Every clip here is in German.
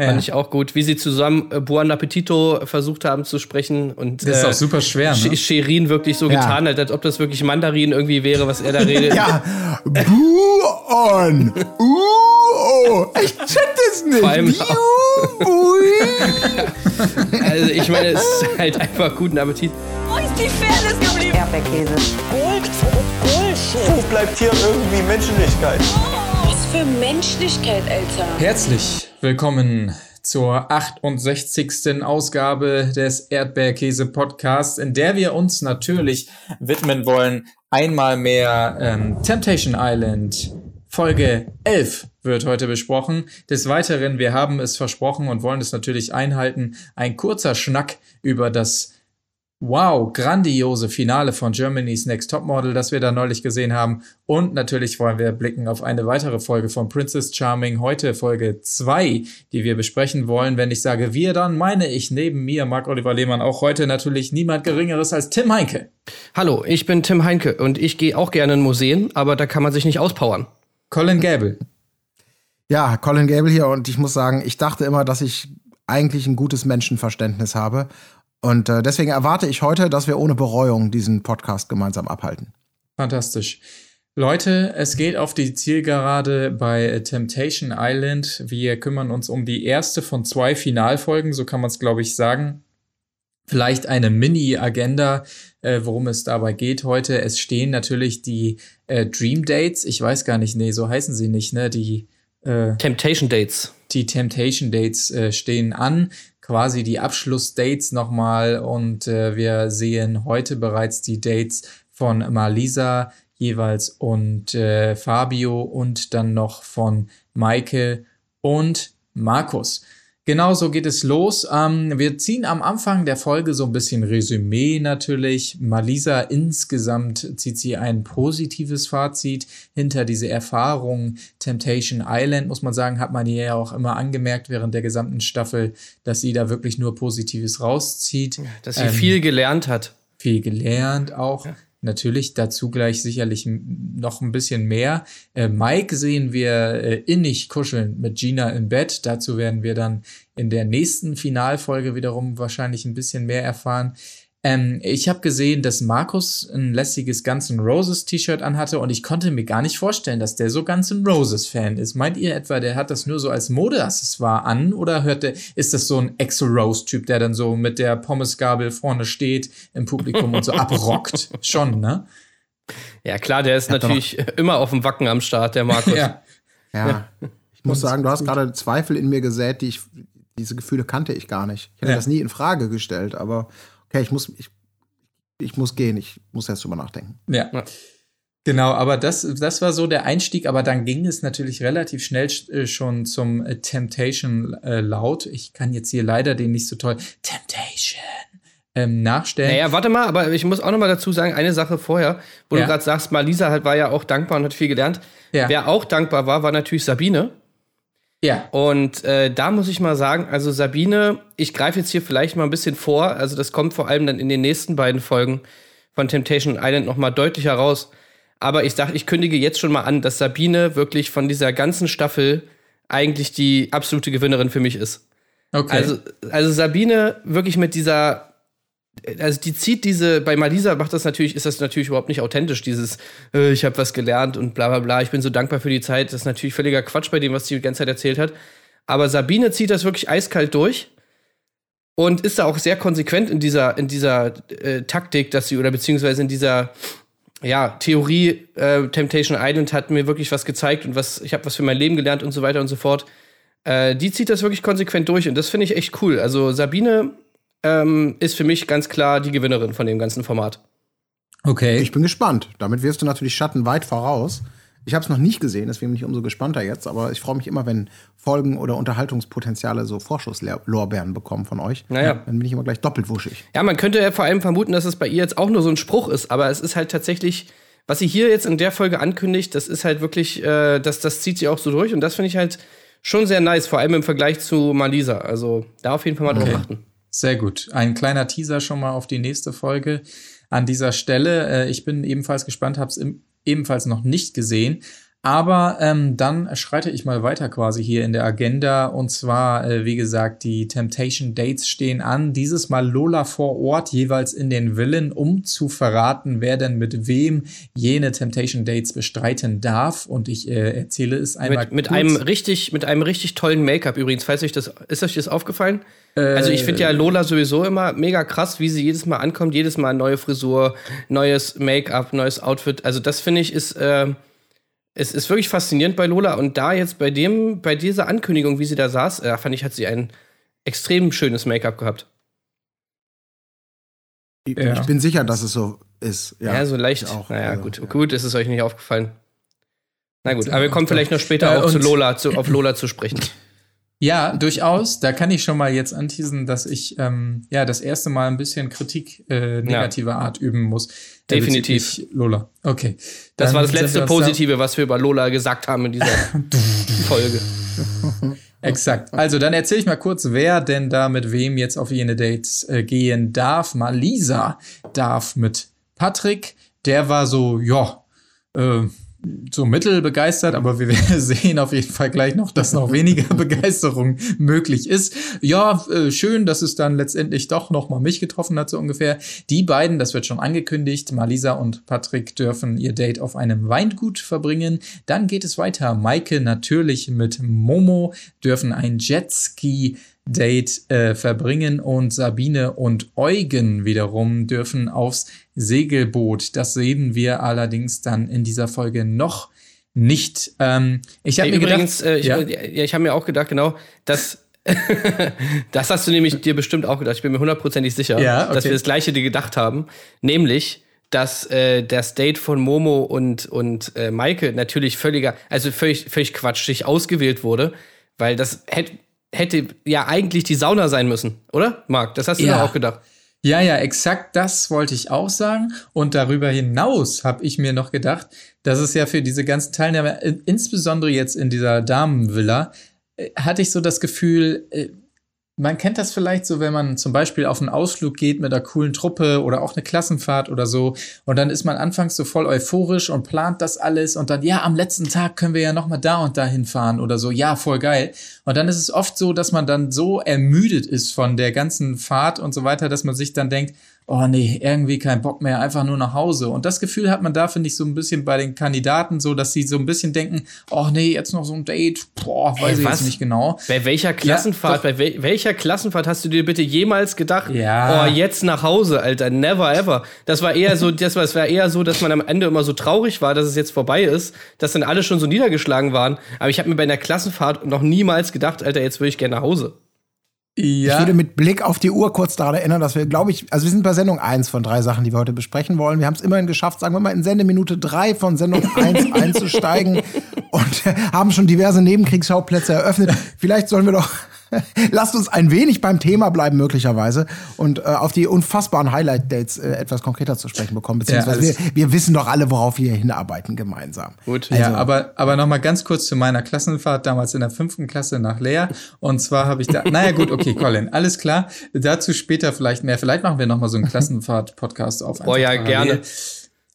Ja. Fand ich auch gut, wie sie zusammen äh, Buon Appetito versucht haben zu sprechen. Und, das ist äh, auch super schwer, ne? Sherin wirklich so ja. getan hat, als ob das wirklich Mandarin irgendwie wäre, was er da redet. ja, Buon, uh, ich check das nicht. Vor allem also ich meine, es ist halt einfach guten Appetit. Wo ist die Fairness geblieben? Erdbeerkäse. Gold, Bullshit. Wo bleibt hier irgendwie Menschlichkeit? Oh für Menschlichkeit, Alter. Herzlich willkommen zur 68. Ausgabe des Erdbeerkäse Podcasts, in der wir uns natürlich widmen wollen, einmal mehr ähm, Temptation Island. Folge 11 wird heute besprochen. Des Weiteren, wir haben es versprochen und wollen es natürlich einhalten, ein kurzer Schnack über das Wow, grandiose Finale von Germany's Next Topmodel, das wir da neulich gesehen haben. Und natürlich wollen wir blicken auf eine weitere Folge von Princess Charming, heute Folge 2, die wir besprechen wollen. Wenn ich sage wir, dann meine ich neben mir, Marc-Oliver Lehmann, auch heute natürlich niemand Geringeres als Tim Heinke. Hallo, ich bin Tim Heinke und ich gehe auch gerne in Museen, aber da kann man sich nicht auspowern. Colin Gable. Ja, Colin Gable hier und ich muss sagen, ich dachte immer, dass ich eigentlich ein gutes Menschenverständnis habe und äh, deswegen erwarte ich heute, dass wir ohne Bereuung diesen Podcast gemeinsam abhalten. Fantastisch. Leute, es geht auf die Zielgerade bei Temptation Island. Wir kümmern uns um die erste von zwei Finalfolgen, so kann man es, glaube ich, sagen. Vielleicht eine Mini-Agenda, äh, worum es dabei geht heute. Es stehen natürlich die äh, Dream Dates. Ich weiß gar nicht, nee, so heißen sie nicht, ne? Die äh, Temptation Dates. Die Temptation Dates äh, stehen an quasi die Abschlussdates nochmal und äh, wir sehen heute bereits die Dates von Malisa jeweils und äh, Fabio und dann noch von Maike und Markus. Genauso geht es los. Ähm, wir ziehen am Anfang der Folge so ein bisschen Resümee natürlich. Malisa insgesamt zieht sie ein positives Fazit hinter diese Erfahrung. Temptation Island, muss man sagen, hat man ihr ja auch immer angemerkt während der gesamten Staffel, dass sie da wirklich nur Positives rauszieht. Dass sie ähm, viel gelernt hat. Viel gelernt auch. Ja. Natürlich dazu gleich sicherlich noch ein bisschen mehr. Äh, Mike sehen wir äh, innig kuscheln mit Gina im Bett. Dazu werden wir dann in der nächsten Finalfolge wiederum wahrscheinlich ein bisschen mehr erfahren. Ähm, ich habe gesehen, dass Markus ein lässiges Guns N' Roses T-Shirt anhatte und ich konnte mir gar nicht vorstellen, dass der so Guns N' Roses Fan ist. Meint ihr etwa, der hat das nur so als Modeaccessoire an oder hört der, ist das so ein Exo Rose Typ, der dann so mit der Pommesgabel vorne steht im Publikum und so abrockt? Schon, ne? Ja, klar, der ist natürlich immer auf dem Wacken am Start, der Markus. ja. ja. Ich muss sagen, du hast gerade Zweifel in mir gesät, die ich, diese Gefühle kannte ich gar nicht. Ich hätte ja. das nie in Frage gestellt, aber okay, ich muss, ich, ich muss gehen, ich muss erst drüber nachdenken. Ja. ja. Genau, aber das, das war so der Einstieg, aber dann ging es natürlich relativ schnell äh, schon zum äh, Temptation äh, laut. Ich kann jetzt hier leider den nicht so toll Temptation ähm, nachstellen. Naja, warte mal, aber ich muss auch noch mal dazu sagen, eine Sache vorher, wo ja. du gerade sagst, Malisa halt war ja auch dankbar und hat viel gelernt. Ja. Wer auch dankbar war, war natürlich Sabine. Ja. Und äh, da muss ich mal sagen, also Sabine, ich greife jetzt hier vielleicht mal ein bisschen vor, also das kommt vor allem dann in den nächsten beiden Folgen von Temptation Island noch mal deutlich heraus. Aber ich sage, ich kündige jetzt schon mal an, dass Sabine wirklich von dieser ganzen Staffel eigentlich die absolute Gewinnerin für mich ist. Okay. Also, also Sabine wirklich mit dieser also die zieht diese, bei Malisa macht das natürlich, ist das natürlich überhaupt nicht authentisch, dieses, äh, ich habe was gelernt und bla bla bla, ich bin so dankbar für die Zeit. Das ist natürlich völliger Quatsch bei dem, was sie die ganze Zeit erzählt hat. Aber Sabine zieht das wirklich eiskalt durch und ist da auch sehr konsequent in dieser, in dieser äh, Taktik, dass sie, oder beziehungsweise in dieser ja, Theorie, äh, Temptation Island hat mir wirklich was gezeigt und was, ich habe was für mein Leben gelernt und so weiter und so fort. Äh, die zieht das wirklich konsequent durch und das finde ich echt cool. Also Sabine ähm, ist für mich ganz klar die Gewinnerin von dem ganzen Format. Okay. Ich bin gespannt. Damit wirst du natürlich Schatten weit voraus. Ich habe es noch nicht gesehen, deswegen bin ich umso gespannter jetzt. Aber ich freue mich immer, wenn Folgen oder Unterhaltungspotenziale so Vorschusslorbeeren bekommen von euch. Naja. Dann bin ich immer gleich doppelt wuschig. Ja, man könnte ja vor allem vermuten, dass es bei ihr jetzt auch nur so ein Spruch ist. Aber es ist halt tatsächlich, was sie hier jetzt in der Folge ankündigt, das ist halt wirklich, äh, das, das zieht sie auch so durch. Und das finde ich halt schon sehr nice, vor allem im Vergleich zu Malisa. Also da auf jeden Fall mal okay. drauf achten. Sehr gut. Ein kleiner Teaser schon mal auf die nächste Folge an dieser Stelle. Äh, ich bin ebenfalls gespannt, habe es ebenfalls noch nicht gesehen. Aber ähm, dann schreite ich mal weiter quasi hier in der Agenda. Und zwar, äh, wie gesagt, die Temptation Dates stehen an. Dieses Mal Lola vor Ort, jeweils in den Villen, um zu verraten, wer denn mit wem jene Temptation Dates bestreiten darf. Und ich äh, erzähle es einmal. Mit, mit einem richtig, mit einem richtig tollen Make-up übrigens. Falls euch das, ist euch das aufgefallen? Äh, also ich finde ja Lola sowieso immer mega krass, wie sie jedes Mal ankommt, jedes Mal neue Frisur, neues Make-up, neues Outfit. Also das finde ich ist äh, es ist wirklich faszinierend bei Lola und da jetzt bei dem, bei dieser Ankündigung, wie sie da saß, äh, fand ich, hat sie ein extrem schönes Make-up gehabt. Ja. Ich bin sicher, dass es so ist. Ja, ja so leicht. Auch, naja, also, gut. Ja. Gut, ist es euch nicht aufgefallen. Na gut, aber wir kommen vielleicht noch später äh, auch zu Lola, zu, auf Lola zu sprechen. Ja, durchaus. Da kann ich schon mal jetzt anteasen, dass ich ähm, ja das erste Mal ein bisschen Kritik äh, negativer ja. Art üben muss. Definitiv. Lola. Okay. Das war das letzte Positive, was wir über Lola gesagt haben in dieser Folge. Exakt. Also dann erzähle ich mal kurz, wer denn da mit wem jetzt auf jene Dates äh, gehen darf. Malisa darf mit Patrick. Der war so, ja, äh, so mittel begeistert, aber wir sehen auf jeden Fall gleich noch, dass noch weniger Begeisterung möglich ist. Ja, äh, schön, dass es dann letztendlich doch noch mal mich getroffen hat, so ungefähr. Die beiden, das wird schon angekündigt, Malisa und Patrick dürfen ihr Date auf einem Weingut verbringen. Dann geht es weiter. Maike natürlich mit Momo dürfen ein Jetski Date äh, verbringen und Sabine und Eugen wiederum dürfen aufs Segelboot. Das sehen wir allerdings dann in dieser Folge noch nicht. Ähm, ich habe mir übrigens, gedacht, äh, ich, ja? ja, ich habe mir auch gedacht, genau, dass das hast du nämlich dir bestimmt auch gedacht. Ich bin mir hundertprozentig sicher, ja, okay. dass wir das Gleiche dir gedacht haben, nämlich dass äh, das Date von Momo und und äh, Maike natürlich völliger, also völlig völlig quatschig ausgewählt wurde, weil das hätte hätte ja eigentlich die Sauna sein müssen, oder? Marc, das hast du ja. auch gedacht. Ja, ja, exakt das wollte ich auch sagen. Und darüber hinaus habe ich mir noch gedacht, dass es ja für diese ganzen Teilnehmer, insbesondere jetzt in dieser Damenvilla, äh, hatte ich so das Gefühl, äh, man kennt das vielleicht so, wenn man zum Beispiel auf einen Ausflug geht mit einer coolen Truppe oder auch eine Klassenfahrt oder so. Und dann ist man anfangs so voll euphorisch und plant das alles und dann, ja, am letzten Tag können wir ja nochmal da und da hinfahren oder so. Ja, voll geil. Und dann ist es oft so, dass man dann so ermüdet ist von der ganzen Fahrt und so weiter, dass man sich dann denkt, oh nee, irgendwie kein Bock mehr, einfach nur nach Hause. Und das Gefühl hat man da, finde ich, so ein bisschen bei den Kandidaten so, dass sie so ein bisschen denken, oh nee, jetzt noch so ein Date, boah, weiß Ey, ich jetzt nicht genau. Bei welcher Klassenfahrt, ja, bei wel welcher Klassenfahrt hast du dir bitte jemals gedacht, ja. oh, jetzt nach Hause, Alter, never ever. Das war eher so, das war, es war eher so, dass man am Ende immer so traurig war, dass es jetzt vorbei ist, dass dann alle schon so niedergeschlagen waren. Aber ich habe mir bei einer Klassenfahrt noch niemals gedacht, Alter, jetzt würde ich gerne nach Hause. Ja. Ich würde mit Blick auf die Uhr kurz daran erinnern, dass wir, glaube ich, also wir sind bei Sendung 1 von drei Sachen, die wir heute besprechen wollen. Wir haben es immerhin geschafft, sagen wir mal, in Sendeminute 3 von Sendung 1 einzusteigen und haben schon diverse Nebenkriegsschauplätze eröffnet. Vielleicht sollen wir doch Lasst uns ein wenig beim Thema bleiben, möglicherweise, und äh, auf die unfassbaren Highlight-Dates äh, etwas konkreter zu sprechen bekommen. Beziehungsweise ja, wir, wir, wissen doch alle, worauf wir hinarbeiten gemeinsam. Gut, also, ja, aber, aber noch mal ganz kurz zu meiner Klassenfahrt damals in der fünften Klasse nach Leer. Und zwar habe ich da, naja gut, okay, Colin, alles klar. Dazu später vielleicht mehr. Vielleicht machen wir noch mal so einen Klassenfahrt-Podcast auf. Oh ja, gerne.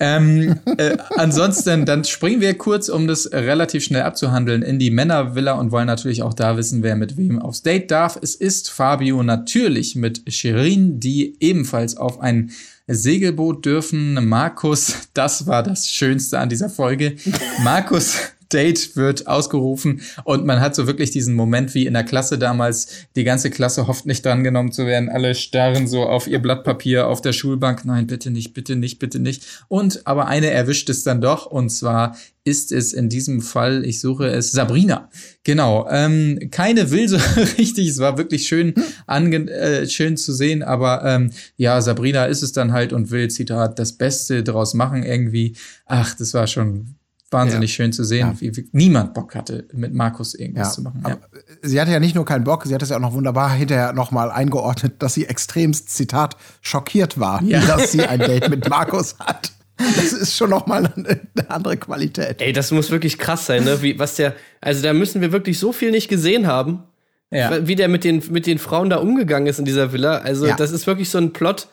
Ähm, äh, ansonsten, dann springen wir kurz, um das relativ schnell abzuhandeln, in die Männervilla und wollen natürlich auch da wissen, wer mit wem aufs Date darf. Es ist Fabio natürlich mit Shirin, die ebenfalls auf ein Segelboot dürfen. Markus, das war das Schönste an dieser Folge. Markus Date wird ausgerufen und man hat so wirklich diesen Moment wie in der Klasse damals. Die ganze Klasse hofft nicht drangenommen zu werden. Alle starren so auf ihr Blatt Papier auf der Schulbank. Nein, bitte nicht, bitte nicht, bitte nicht. Und aber eine erwischt es dann doch und zwar ist es in diesem Fall, ich suche es, Sabrina. Genau. Ähm, keine will so richtig. Es war wirklich schön, ange äh, schön zu sehen, aber ähm, ja, Sabrina ist es dann halt und will, Zitat, das Beste draus machen irgendwie. Ach, das war schon wahnsinnig ja. schön zu sehen, ja. wie, wie, niemand Bock hatte, mit Markus irgendwas ja. zu machen. Aber sie hatte ja nicht nur keinen Bock, sie hat es ja auch noch wunderbar hinterher nochmal eingeordnet, dass sie extremst, Zitat, schockiert war, dass sie ein Date mit Markus hat. Das ist schon nochmal eine, eine andere Qualität. Ey, das muss wirklich krass sein, ne? Wie, was der, also da müssen wir wirklich so viel nicht gesehen haben, wie der mit den, mit den Frauen da umgegangen ist in dieser Villa. Also, das ist wirklich so ein Plot,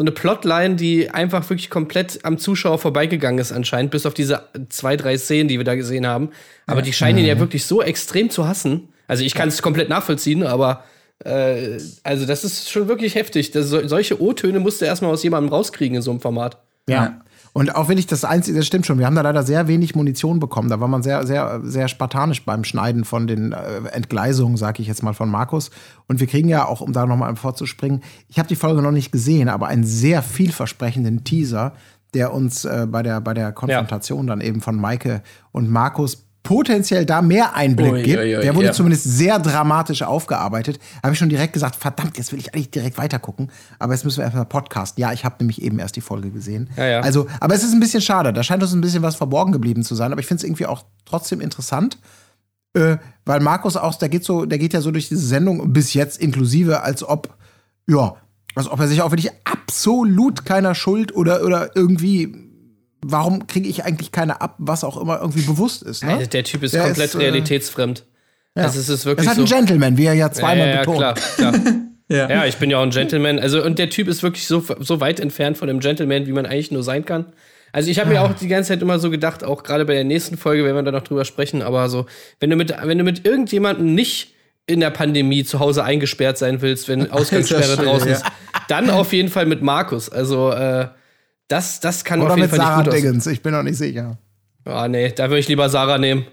so eine Plotline, die einfach wirklich komplett am Zuschauer vorbeigegangen ist anscheinend, bis auf diese zwei, drei Szenen, die wir da gesehen haben. Aber ja. die scheinen ihn ja mhm. wirklich so extrem zu hassen. Also ich kann es komplett nachvollziehen, aber äh, also das ist schon wirklich heftig. Das, solche O-Töne musst du erstmal aus jemandem rauskriegen in so einem Format. Ja. Und auch wenn ich das einzige, das stimmt schon, wir haben da leider sehr wenig Munition bekommen. Da war man sehr, sehr, sehr spartanisch beim Schneiden von den äh, Entgleisungen, sag ich jetzt mal, von Markus. Und wir kriegen ja auch, um da nochmal vorzuspringen, ich habe die Folge noch nicht gesehen, aber einen sehr vielversprechenden Teaser, der uns äh, bei, der, bei der Konfrontation ja. dann eben von Maike und Markus potenziell da mehr Einblick ui, gibt. Ui, ui, der wurde ja. zumindest sehr dramatisch aufgearbeitet. Habe ich schon direkt gesagt, verdammt, jetzt will ich eigentlich direkt weitergucken. Aber jetzt müssen wir erstmal podcasten. Ja, ich habe nämlich eben erst die Folge gesehen. Ja, ja. Also, aber es ist ein bisschen schade. Da scheint uns ein bisschen was verborgen geblieben zu sein. Aber ich finde es irgendwie auch trotzdem interessant. Äh, weil Markus auch, der geht so, der geht ja so durch diese Sendung bis jetzt inklusive, als ob, ja, als ob er sich auch wirklich absolut keiner Schuld oder, oder irgendwie warum kriege ich eigentlich keine ab, was auch immer irgendwie bewusst ist. Ne? Der Typ ist der komplett ist, äh, realitätsfremd. Ja. Also es ist wirklich das ist halt so. ein Gentleman, wie er ja zweimal ja, ja, betont. Klar, klar. ja. ja, ich bin ja auch ein Gentleman. Also und der Typ ist wirklich so, so weit entfernt von dem Gentleman, wie man eigentlich nur sein kann. Also ich habe mir auch die ganze Zeit immer so gedacht, auch gerade bei der nächsten Folge, werden wir da noch drüber sprechen, aber so, wenn du mit, wenn du mit irgendjemandem nicht in der Pandemie zu Hause eingesperrt sein willst, wenn Ausgangssperre draußen ist, dann auf jeden Fall mit Markus. Also äh, das, das kann Oder auf jeden mit Fall Sarah nicht gut Diggins, ich bin noch nicht sicher. Ah, oh, nee, da würde ich lieber Sarah nehmen.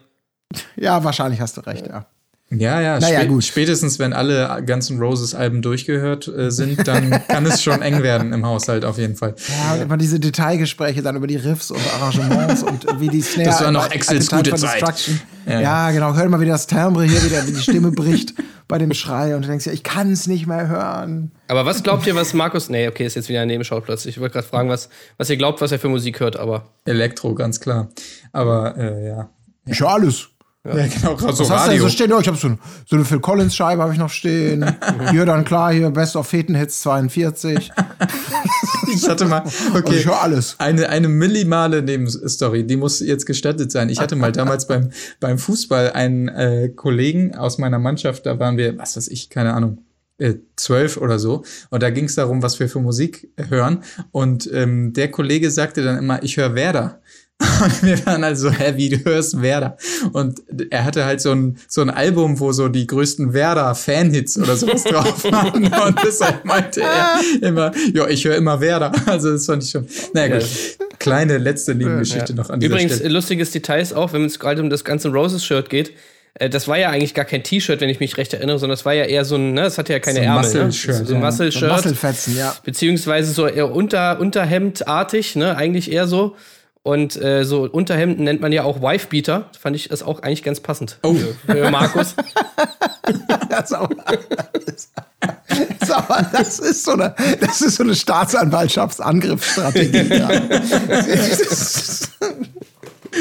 Ja, wahrscheinlich hast du recht, ja. Ja, ja, naja, spät, gut. spätestens wenn alle ganzen Roses-Alben durchgehört äh, sind, dann kann es schon eng werden im Haushalt auf jeden Fall. Ja, und immer diese Detailgespräche dann über die Riffs und Arrangements und wie die Snare. Das war noch Excels gute Zeit. Ja, ja, genau. Hör mal, wie das Timbre hier wieder, wie die Stimme bricht bei dem Schrei und du denkst ja, ich kann es nicht mehr hören. Aber was glaubt ihr, was Markus. Nee, okay, ist jetzt wieder ein Nebenschauplatz. Ich wollte gerade fragen, was, was ihr glaubt, was er für Musik hört, aber. Elektro, ganz klar. Aber äh, ja. Ich höre alles. Ja, ja genau, gerade so Was hast du denn so stehen? Oh, ich habe so, so eine Phil Collins Scheibe habe ich noch stehen. hier dann klar, hier Best of Feten Hits 42. ich hatte mal, okay, also ich höre alles. Eine, eine minimale Nebenstory, die muss jetzt gestattet sein. Ich hatte mal damals beim, beim Fußball einen äh, Kollegen aus meiner Mannschaft, da waren wir, was weiß ich, keine Ahnung, äh, zwölf oder so. Und da ging es darum, was wir für Musik hören. Und ähm, der Kollege sagte dann immer, ich höre Werder. Und wir waren halt so, hä, wie du hörst Werder. Und er hatte halt so ein, so ein Album, wo so die größten Werder-Fanhits oder sowas drauf waren. Und deshalb meinte er immer, ja, ich höre immer Werder. Also das fand ich schon. Naja, gut. Kleine letzte Nebengeschichte ja. noch an Übrigens, Stelle. lustiges Details auch, wenn es gerade um das ganze Roses-Shirt geht. Äh, das war ja eigentlich gar kein T-Shirt, wenn ich mich recht erinnere, sondern das war ja eher so ein, ne, das hatte ja keine so Ärmel. Muscle-Shirt. Ne? So ein Muscle-Shirt. Muscle-Fetzen, ja. Beziehungsweise so eher unter, Unterhemdartig, ne, eigentlich eher so. Und äh, so Unterhemden nennt man ja auch Wifebeater. Fand ich das auch eigentlich ganz passend. Oh. Für, für Markus. das, ist das, ist so eine, das ist so eine Staatsanwaltschaftsangriffsstrategie.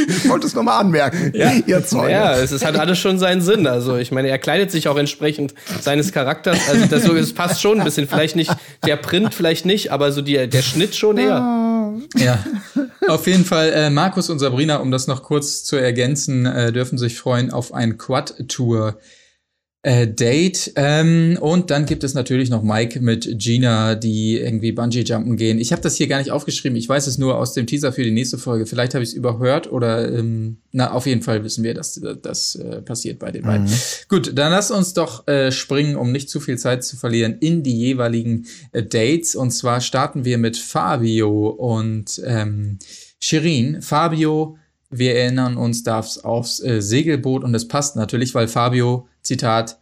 Ich wollte es nochmal anmerken, ja. ihr Zeug. Ja, es ist, hat alles schon seinen Sinn. Also, ich meine, er kleidet sich auch entsprechend seines Charakters. Also, das, so, das passt schon ein bisschen. Vielleicht nicht, der Print vielleicht nicht, aber so die, der Schnitt schon eher. Ja, auf jeden Fall, äh, Markus und Sabrina, um das noch kurz zu ergänzen, äh, dürfen sich freuen auf ein Quad-Tour äh, Date. Ähm, und dann gibt es natürlich noch Mike mit Gina, die irgendwie Bungee-Jumpen gehen. Ich habe das hier gar nicht aufgeschrieben. Ich weiß es nur aus dem Teaser für die nächste Folge. Vielleicht habe ich es überhört oder ähm, na, auf jeden Fall wissen wir, dass das äh, passiert bei den mhm. beiden. Gut, dann lass uns doch äh, springen, um nicht zu viel Zeit zu verlieren, in die jeweiligen äh, Dates. Und zwar starten wir mit Fabio und ähm, Shirin. Fabio wir erinnern uns darf's aufs äh, Segelboot und es passt natürlich, weil Fabio, Zitat,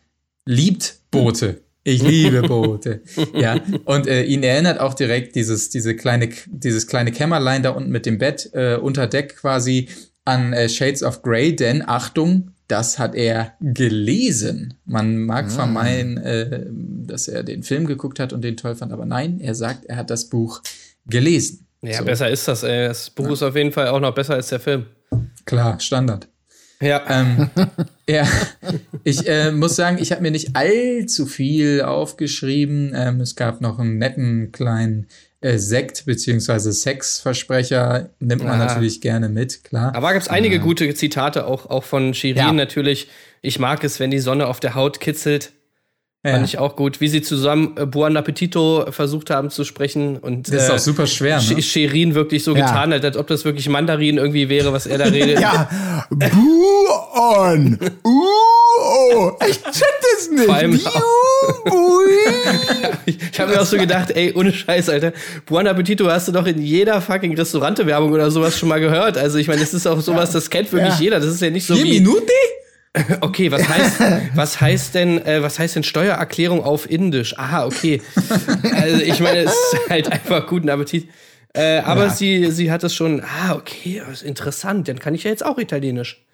liebt Boote. Ich liebe Boote. ja. Und äh, ihn erinnert auch direkt dieses, diese kleine, dieses kleine Kämmerlein da unten mit dem Bett äh, unter Deck quasi an äh, Shades of Grey, denn Achtung, das hat er gelesen. Man mag ah. vermeinen, äh, dass er den Film geguckt hat und den toll fand, aber nein, er sagt, er hat das Buch gelesen. Ja, so. besser ist das. Ey. Das Buch ja. ist auf jeden Fall auch noch besser als der Film. Klar, Standard. Ja. Ähm, ja, ich äh, muss sagen, ich habe mir nicht allzu viel aufgeschrieben. Ähm, es gab noch einen netten kleinen äh, Sekt- bzw. Sexversprecher. Nimmt man ah. natürlich gerne mit, klar. Aber gab es einige ja. gute Zitate, auch, auch von Shirin ja. natürlich. Ich mag es, wenn die Sonne auf der Haut kitzelt. Ja. Fand ich auch gut, wie sie zusammen äh, Buon Appetito versucht haben zu sprechen. Und, das ist äh, auch super schwer, ne? Sherin wirklich so ja. getan hat, als ob das wirklich Mandarin irgendwie wäre, was er da redet. ja, Buon, uh, ich check das nicht. Vor allem ich ich habe mir auch so gedacht, ey, ohne Scheiß, Alter. Buon Appetito hast du doch in jeder fucking Restaurantewerbung oder sowas schon mal gehört. Also ich meine, das ist auch sowas, das kennt wirklich ja. jeder. Das ist ja nicht so Vier wie... Minuten? Okay, was heißt, was heißt denn, äh, was heißt denn Steuererklärung auf Indisch? Aha, okay. Also ich meine, es ist halt einfach guten Appetit. Äh, aber ja. sie, sie hat es schon, ah, okay, das ist interessant, dann kann ich ja jetzt auch Italienisch.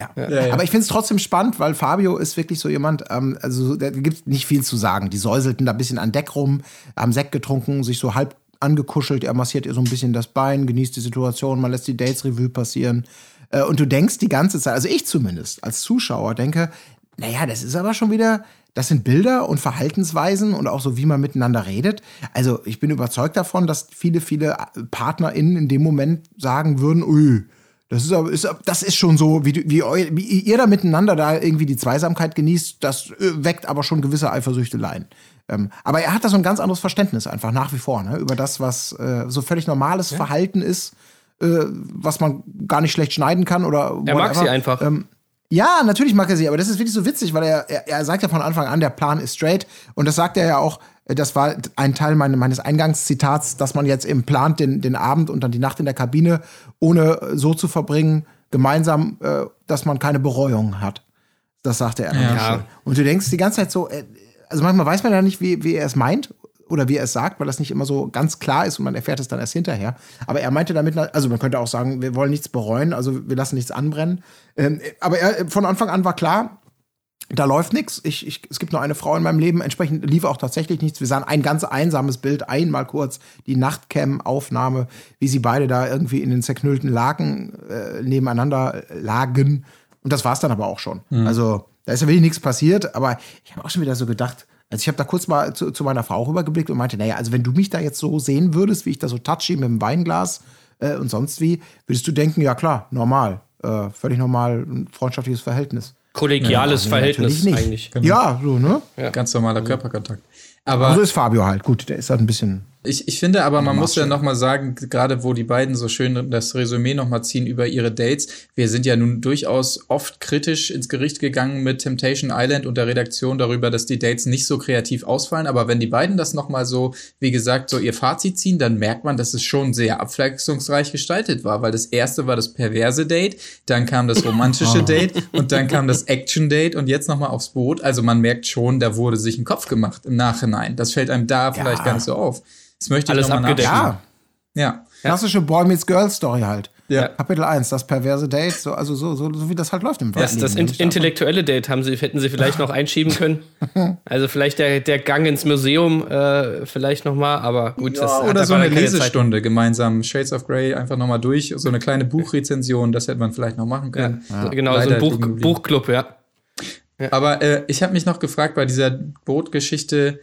Ja. Ja, ja. Aber ich finde es trotzdem spannend, weil Fabio ist wirklich so jemand, ähm, also da gibt nicht viel zu sagen. Die säuselten da ein bisschen an Deck rum, haben Sekt getrunken, sich so halb angekuschelt, er massiert ihr so ein bisschen das Bein, genießt die Situation, man lässt die Dates Revue passieren. Äh, und du denkst die ganze Zeit, also ich zumindest als Zuschauer denke, naja, das ist aber schon wieder, das sind Bilder und Verhaltensweisen und auch so, wie man miteinander redet. Also ich bin überzeugt davon, dass viele, viele PartnerInnen in dem Moment sagen würden, ui, das ist, ist, das ist schon so, wie, wie, wie, ihr da miteinander da irgendwie die Zweisamkeit genießt, das äh, weckt aber schon gewisse Eifersüchteleien. Ähm, aber er hat da so ein ganz anderes Verständnis einfach nach wie vor, ne, über das, was äh, so völlig normales ja. Verhalten ist äh, was man gar nicht schlecht schneiden kann oder Er mag sie einfach. Ähm, ja, natürlich mag er sie, aber das ist wirklich so witzig, weil er, er, er sagt ja von Anfang an, der Plan ist straight. Und das sagt er ja auch, äh, das war ein Teil meines Eingangszitats, dass man jetzt eben plant, den, den Abend und dann die Nacht in der Kabine ohne so zu verbringen, gemeinsam, äh, dass man keine Bereuung hat. Das sagte er. Ja. Und du denkst die ganze Zeit so, äh, also manchmal weiß man ja nicht, wie, wie er es meint oder wie er es sagt, weil das nicht immer so ganz klar ist und man erfährt es dann erst hinterher. Aber er meinte damit, also man könnte auch sagen, wir wollen nichts bereuen, also wir lassen nichts anbrennen. Ähm, aber er, von Anfang an war klar, da läuft nichts. Ich, ich, es gibt nur eine Frau in meinem Leben. Entsprechend lief auch tatsächlich nichts. Wir sahen ein ganz einsames Bild, einmal kurz die Nachtcam-Aufnahme, wie sie beide da irgendwie in den zerknüllten Laken äh, nebeneinander lagen. Und das war es dann aber auch schon. Mhm. Also da ist ja wirklich nichts passiert. Aber ich habe auch schon wieder so gedacht, also ich habe da kurz mal zu, zu, meiner Frau rübergeblickt und meinte, naja, also wenn du mich da jetzt so sehen würdest, wie ich da so touchy mit dem Weinglas äh, und sonst wie, würdest du denken, ja klar, normal, äh, völlig normal, ein freundschaftliches Verhältnis. Kollegiales ja, Verhältnis eigentlich. Genau. Ja, so, ne? Ja. Ganz normaler Körperkontakt. Aber so ist Fabio halt. Gut, der ist halt ein bisschen ich, ich finde aber, man muss ja noch mal sagen, gerade wo die beiden so schön das Resümee noch mal ziehen über ihre Dates. Wir sind ja nun durchaus oft kritisch ins Gericht gegangen mit Temptation Island und der Redaktion darüber, dass die Dates nicht so kreativ ausfallen. Aber wenn die beiden das noch mal so, wie gesagt, so ihr Fazit ziehen, dann merkt man, dass es schon sehr abwechslungsreich gestaltet war. Weil das erste war das perverse Date, dann kam das romantische oh. Date und dann kam das Action Date und jetzt noch mal aufs Boot. Also man merkt schon, da wurde sich ein Kopf gemacht im Nachhinein. Das fällt einem da ja. vielleicht gar nicht so auf. Das möchte ich Alles abgedeckt. Ja. ja. Klassische Boy Meets Girl Story halt. Ja. Kapitel 1, das perverse Date, so, also so, so, so wie das halt läuft im Das, das in, intellektuelle Date haben sie, hätten sie vielleicht noch einschieben können. Also vielleicht der, der Gang ins Museum, äh, vielleicht noch mal, aber gut. Ja, das oder so eine Lesestunde Zeit. gemeinsam, Shades of Grey einfach noch mal durch, so eine kleine Buchrezension, das hätte man vielleicht noch machen können. Ja. Genau, Leider so ein Buch, Buchclub, ja. Aber äh, ich habe mich noch gefragt bei dieser Bootgeschichte,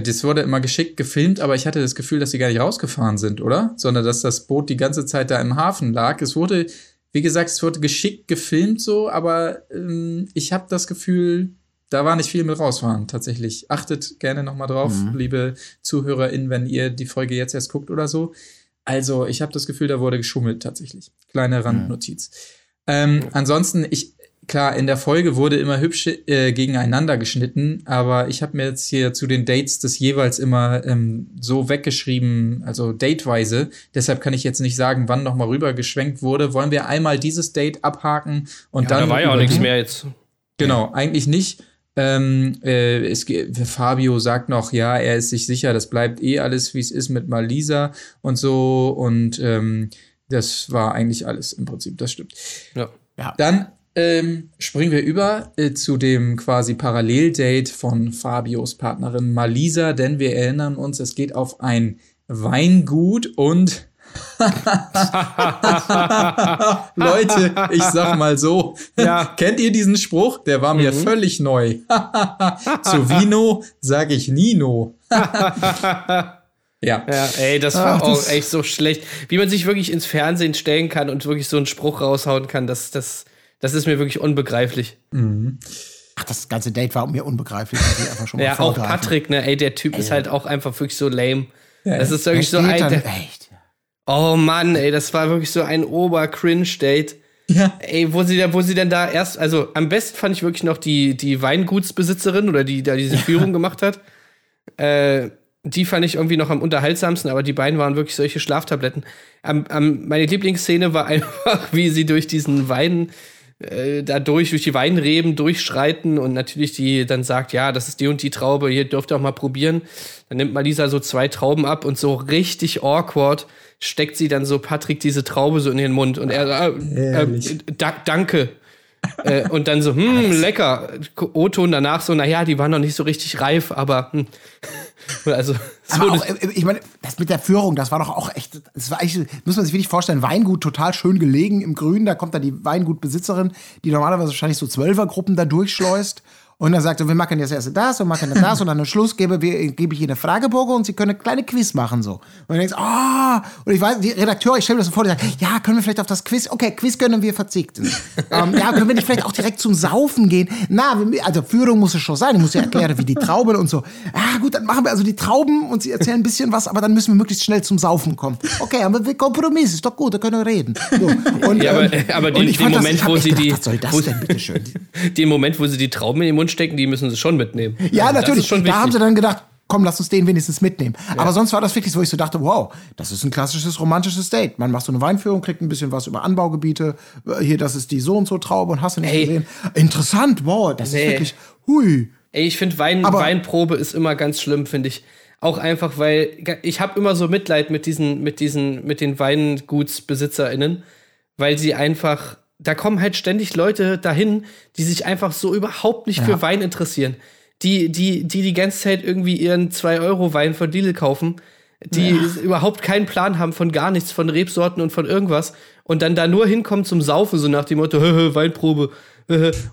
das wurde immer geschickt gefilmt, aber ich hatte das Gefühl, dass sie gar nicht rausgefahren sind, oder? Sondern dass das Boot die ganze Zeit da im Hafen lag. Es wurde, wie gesagt, es wurde geschickt gefilmt so, aber ähm, ich habe das Gefühl, da war nicht viel mit rausfahren, tatsächlich. Achtet gerne nochmal drauf, mhm. liebe ZuhörerInnen, wenn ihr die Folge jetzt erst guckt oder so. Also, ich habe das Gefühl, da wurde geschummelt, tatsächlich. Kleine Randnotiz. Mhm. Ähm, ansonsten, ich, klar, in der Folge wurde immer hübsch äh, gegeneinander geschnitten, aber ich habe mir jetzt hier zu den Dates das jeweils immer ähm, so weggeschrieben, also dateweise. Deshalb kann ich jetzt nicht sagen, wann nochmal rübergeschwenkt wurde. Wollen wir einmal dieses Date abhaken und ja, dann. Da war ja auch nichts mehr jetzt. Genau, eigentlich nicht. Ähm, äh, es, Fabio sagt noch, ja, er ist sich sicher, das bleibt eh alles, wie es ist mit Malisa und so. Und ähm, das war eigentlich alles im Prinzip, das stimmt. Ja. ja. Dann ähm, springen wir über äh, zu dem quasi Paralleldate von Fabios Partnerin Malisa, denn wir erinnern uns, es geht auf ein Weingut und Leute, ich sag mal so, ja. kennt ihr diesen Spruch? Der war mir mhm. völlig neu. Zu Vino sage ich Nino. ja. Ja, ey, das war Ach, das auch echt so schlecht. Wie man sich wirklich ins Fernsehen stellen kann und wirklich so einen Spruch raushauen kann, das, das, das ist mir wirklich unbegreiflich. Mhm. Ach, das ganze Date war mir unbegreiflich. ja, auch Patrick, ne, ey, der Typ ey. ist halt auch einfach wirklich so lame. Ja, das ist wirklich so ein. Der, echt? Oh Mann, ey, das war wirklich so ein Ober-Cringe-Date. Ja. Ey, wo sie, da, wo sie denn da erst, also am besten fand ich wirklich noch die, die Weingutsbesitzerin oder die da diese Führung ja. gemacht hat. Äh, die fand ich irgendwie noch am unterhaltsamsten, aber die beiden waren wirklich solche Schlaftabletten. Am, am, meine Lieblingsszene war einfach, wie sie durch diesen Wein, äh, da durch, durch die Weinreben durchschreiten und natürlich die dann sagt, ja, das ist die und die Traube, hier dürft ihr auch mal probieren. Dann nimmt Malisa so zwei Trauben ab und so richtig awkward steckt sie dann so Patrick diese Traube so in den Mund und er äh, äh, da, danke. Äh, und dann so, hm, lecker. O-Ton danach so, naja, die waren noch nicht so richtig reif, aber hm. also so aber auch, äh, ich meine, das mit der Führung, das war doch auch echt, das war eigentlich, muss man sich wirklich vorstellen, Weingut total schön gelegen im Grün, da kommt dann die Weingutbesitzerin, die normalerweise wahrscheinlich so Zwölfergruppen da durchschleust und er sagte, wir machen jetzt erst das und machen das und dann am Schluss gebe, wir, gebe ich Ihnen eine Fragebogen und Sie können eine kleine Quiz machen. so. Und dann denkst ah, oh, und ich weiß, die Redakteure, ich stelle mir das vor, die sagen, ja, können wir vielleicht auf das Quiz, okay, Quiz können wir verzichten. ähm, ja, können wir nicht vielleicht auch direkt zum Saufen gehen? Na, also Führung muss es schon sein, ich muss ja erklären, wie die Trauben und so. Ah, gut, dann machen wir also die Trauben und Sie erzählen ein bisschen was, aber dann müssen wir möglichst schnell zum Saufen kommen. Okay, aber wir Kompromiss, ist doch gut, da können wir reden. So. Und, ja, aber, ähm, aber den Moment, das, wo sie gedacht, die, was soll das denn, bitte schön? den Moment, wo sie die Trauben in den Mund stecken, die müssen sie schon mitnehmen. Ja, also, natürlich. Da haben sie dann gedacht, komm, lass uns den wenigstens mitnehmen. Ja. Aber sonst war das wirklich so, wo ich so dachte, wow, das ist ein klassisches romantisches Date. Man macht so eine Weinführung, kriegt ein bisschen was über Anbaugebiete. Hier, das ist die so und so Traube und hast du nicht Ey. gesehen. Interessant, wow, das nee. ist wirklich, hui. Ey, ich finde Wein, Weinprobe ist immer ganz schlimm, finde ich. Auch einfach, weil ich habe immer so Mitleid mit diesen, mit diesen, mit den WeingutsbesitzerInnen, weil sie einfach da kommen halt ständig Leute dahin, die sich einfach so überhaupt nicht ja. für Wein interessieren. Die, die, die die ganze Zeit irgendwie ihren 2-Euro-Wein von Lidl kaufen, die ja. überhaupt keinen Plan haben von gar nichts, von Rebsorten und von irgendwas und dann da nur hinkommen zum Saufen, so nach dem Motto, Weinprobe.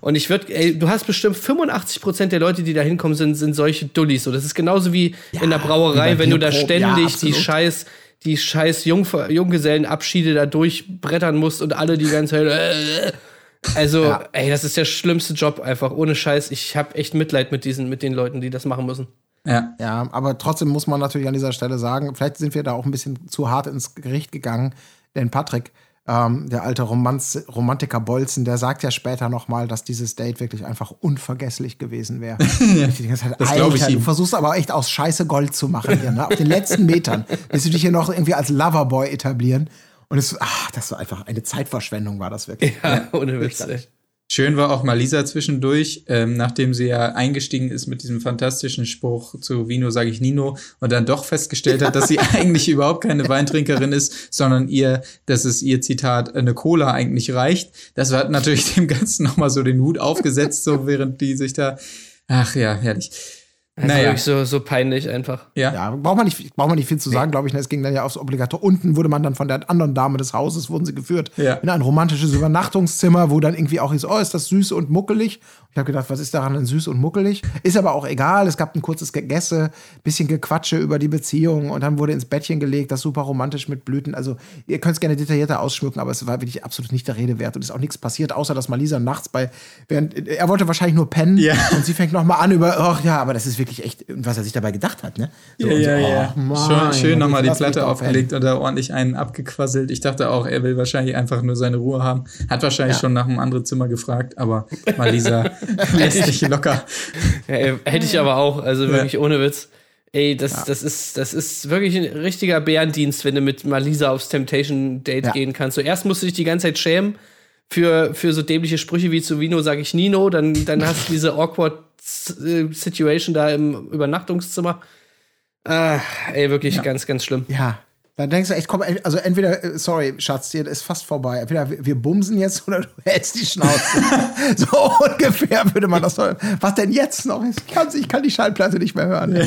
Und ich würde, ey, du hast bestimmt 85% der Leute, die da hinkommen, sind, sind solche Dullis. So, das ist genauso wie ja, in der Brauerei, wenn du da ständig die scheiß die scheiß Jungf Junggesellenabschiede da durchbrettern musst und alle die ganze Zeit. Äh, also, ja. ey, das ist der schlimmste Job einfach, ohne Scheiß. Ich habe echt Mitleid mit diesen, mit den Leuten, die das machen müssen. Ja. ja, aber trotzdem muss man natürlich an dieser Stelle sagen, vielleicht sind wir da auch ein bisschen zu hart ins Gericht gegangen, denn Patrick ähm, der alte Romanz Romantiker Bolzen, der sagt ja später nochmal, dass dieses Date wirklich einfach unvergesslich gewesen wäre. das glaube ich ihm. Du versuchst aber echt aus Scheiße Gold zu machen hier, ne? Auf den letzten Metern. Willst du dich hier noch irgendwie als Loverboy etablieren? Und es, ach, das war einfach eine Zeitverschwendung, war das wirklich. Ja, ohne Witz. Schön war auch mal Lisa zwischendurch, ähm, nachdem sie ja eingestiegen ist mit diesem fantastischen Spruch zu Vino sage ich Nino und dann doch festgestellt hat, dass sie eigentlich überhaupt keine Weintrinkerin ist, sondern ihr, dass es ihr Zitat eine Cola eigentlich reicht. Das hat natürlich dem Ganzen nochmal so den Hut aufgesetzt, so während die sich da, ach ja, herrlich. Also naja. wirklich so, so peinlich einfach. Ja. ja, braucht man nicht, braucht man nicht viel zu sagen, nee. glaube ich. Ne? Es ging dann ja aufs Obligator. Unten wurde man dann von der anderen Dame des Hauses, wurden sie geführt, ja. in ein romantisches Übernachtungszimmer, wo dann irgendwie auch ist, oh, ist das süß und muckelig. Ich habe gedacht, was ist daran denn süß und muckelig? Ist aber auch egal. Es gab ein kurzes Gegesse, bisschen Gequatsche über die Beziehung und dann wurde ins Bettchen gelegt, das super romantisch mit Blüten. Also, ihr könnt es gerne detaillierter ausschmücken, aber es war wirklich absolut nicht der Rede wert und ist auch nichts passiert, außer dass Malisa nachts bei, während, er wollte wahrscheinlich nur pennen ja. und sie fängt nochmal an über, ach ja, aber das ist wirklich echt, was er sich dabei gedacht hat, ne? So, ja, ja, so, ja. Oh, Mann, schön, schön nochmal die Platte aufgelegt und da ordentlich einen abgequasselt. Ich dachte auch, er will wahrscheinlich einfach nur seine Ruhe haben. Hat wahrscheinlich ja. schon nach einem anderen Zimmer gefragt, aber Malisa lässt sich locker. Ja, hätte ich aber auch, also wirklich ja. ohne Witz. Ey, das, ja. das, ist, das ist wirklich ein richtiger Bärendienst, wenn du mit Malisa aufs Temptation Date ja. gehen kannst. So erst musst du dich die ganze Zeit schämen für, für so dämliche Sprüche wie zu Vino sage ich Nino, dann, dann hast du diese awkward äh, Situation da im Übernachtungszimmer. Ah, ey, wirklich ja. ganz, ganz schlimm. Ja, dann denkst du echt, komm, also entweder, äh, sorry, Schatz, dir ist fast vorbei. Entweder wir bumsen jetzt oder du hältst die Schnauze. so ungefähr würde man das hören. Was denn jetzt noch? Ich kann, ich kann die Schallplatte nicht mehr hören.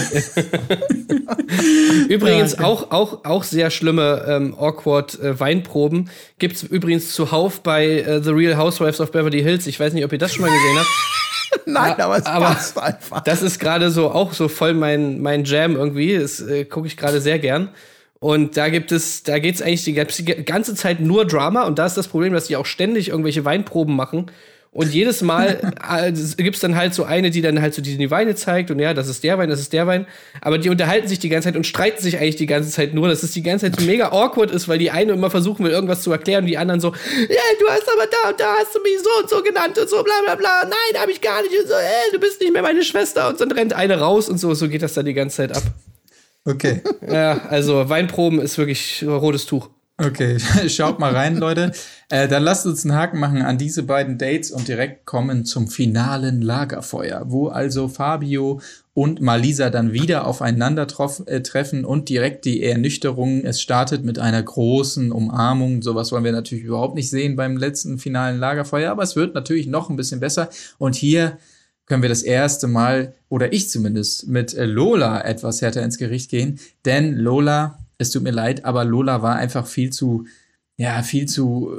übrigens ja, auch, auch, auch sehr schlimme ähm, awkward äh, Weinproben gibt es übrigens zuhauf bei äh, The Real Housewives of Beverly Hills. Ich weiß nicht, ob ihr das schon mal gesehen habt. Nein, aber es aber passt einfach. Das ist gerade so auch so voll mein, mein Jam irgendwie. Das äh, gucke ich gerade sehr gern. Und da gibt es, da geht es eigentlich die ganze Zeit nur Drama. Und da ist das Problem, dass die auch ständig irgendwelche Weinproben machen Und jedes Mal äh, gibt es dann halt so eine, die dann halt so die Weine zeigt und ja, das ist der Wein, das ist der Wein. Aber die unterhalten sich die ganze Zeit und streiten sich eigentlich die ganze Zeit nur, dass es die ganze Zeit so mega awkward ist, weil die eine immer versuchen will, irgendwas zu erklären und die anderen so, ja, du hast aber da und da hast du mich so und so genannt und so, bla bla bla. Nein, hab ich gar nicht. Und so, ey, du bist nicht mehr meine Schwester. Und dann rennt eine raus und so, so geht das dann die ganze Zeit ab. Okay. Ja, also Weinproben ist wirklich rotes Tuch. Okay, schaut mal rein, Leute. Äh, dann lasst uns einen Haken machen an diese beiden Dates und direkt kommen zum finalen Lagerfeuer, wo also Fabio und Malisa dann wieder aufeinander äh, treffen und direkt die Ernüchterung. Es startet mit einer großen Umarmung. Sowas wollen wir natürlich überhaupt nicht sehen beim letzten finalen Lagerfeuer, aber es wird natürlich noch ein bisschen besser. Und hier können wir das erste Mal, oder ich zumindest, mit Lola etwas härter ins Gericht gehen, denn Lola es tut mir leid, aber Lola war einfach viel zu, ja, viel zu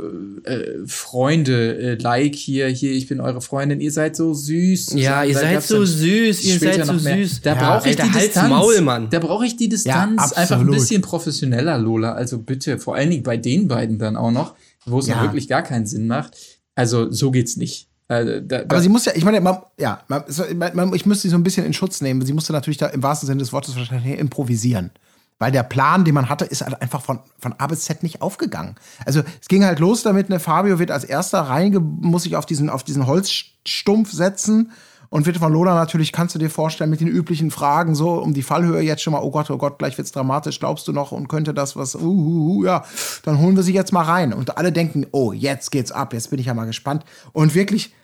äh, Freunde-like hier, hier, ich bin eure Freundin, ihr seid so süß. Ja, ihr seid so süß, ihr seid so süß. Da ja, brauche ich die Distanz. Maul, Mann. Da brauche ich die Distanz. Einfach ein bisschen professioneller, Lola. Also bitte, vor allen Dingen bei den beiden dann auch noch, wo es ja. wirklich gar keinen Sinn macht. Also so geht's nicht. Äh, da, da Aber sie muss ja, ich meine, man, ja, man, ich müsste sie so ein bisschen in Schutz nehmen. Sie musste natürlich da im wahrsten Sinne des Wortes wahrscheinlich improvisieren. Weil der Plan, den man hatte, ist halt einfach von, von A bis Z nicht aufgegangen. Also es ging halt los damit, ne, Fabio wird als erster reinge, muss sich auf diesen, auf diesen Holzstumpf setzen und wird von Lola natürlich, kannst du dir vorstellen, mit den üblichen Fragen, so um die Fallhöhe jetzt schon mal, oh Gott, oh Gott, gleich wird's dramatisch, glaubst du noch und könnte das was, uh, uh, uh, ja, dann holen wir sie jetzt mal rein. Und alle denken, oh, jetzt geht's ab, jetzt bin ich ja mal gespannt. Und wirklich,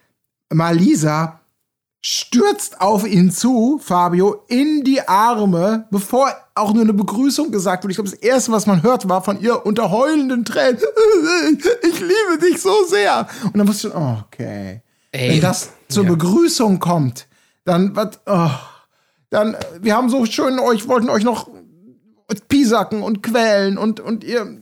Malisa stürzt auf ihn zu, Fabio, in die Arme, bevor auch nur eine Begrüßung gesagt wurde. Ich glaube, das erste, was man hört, war von ihr unter heulenden Tränen. Ich liebe dich so sehr. Und dann wusste ich, oh, okay. Ey, Wenn das zur ja. Begrüßung kommt, dann, was, oh, dann, wir haben so schön euch, wollten euch noch pisacken und quälen und, und ihr,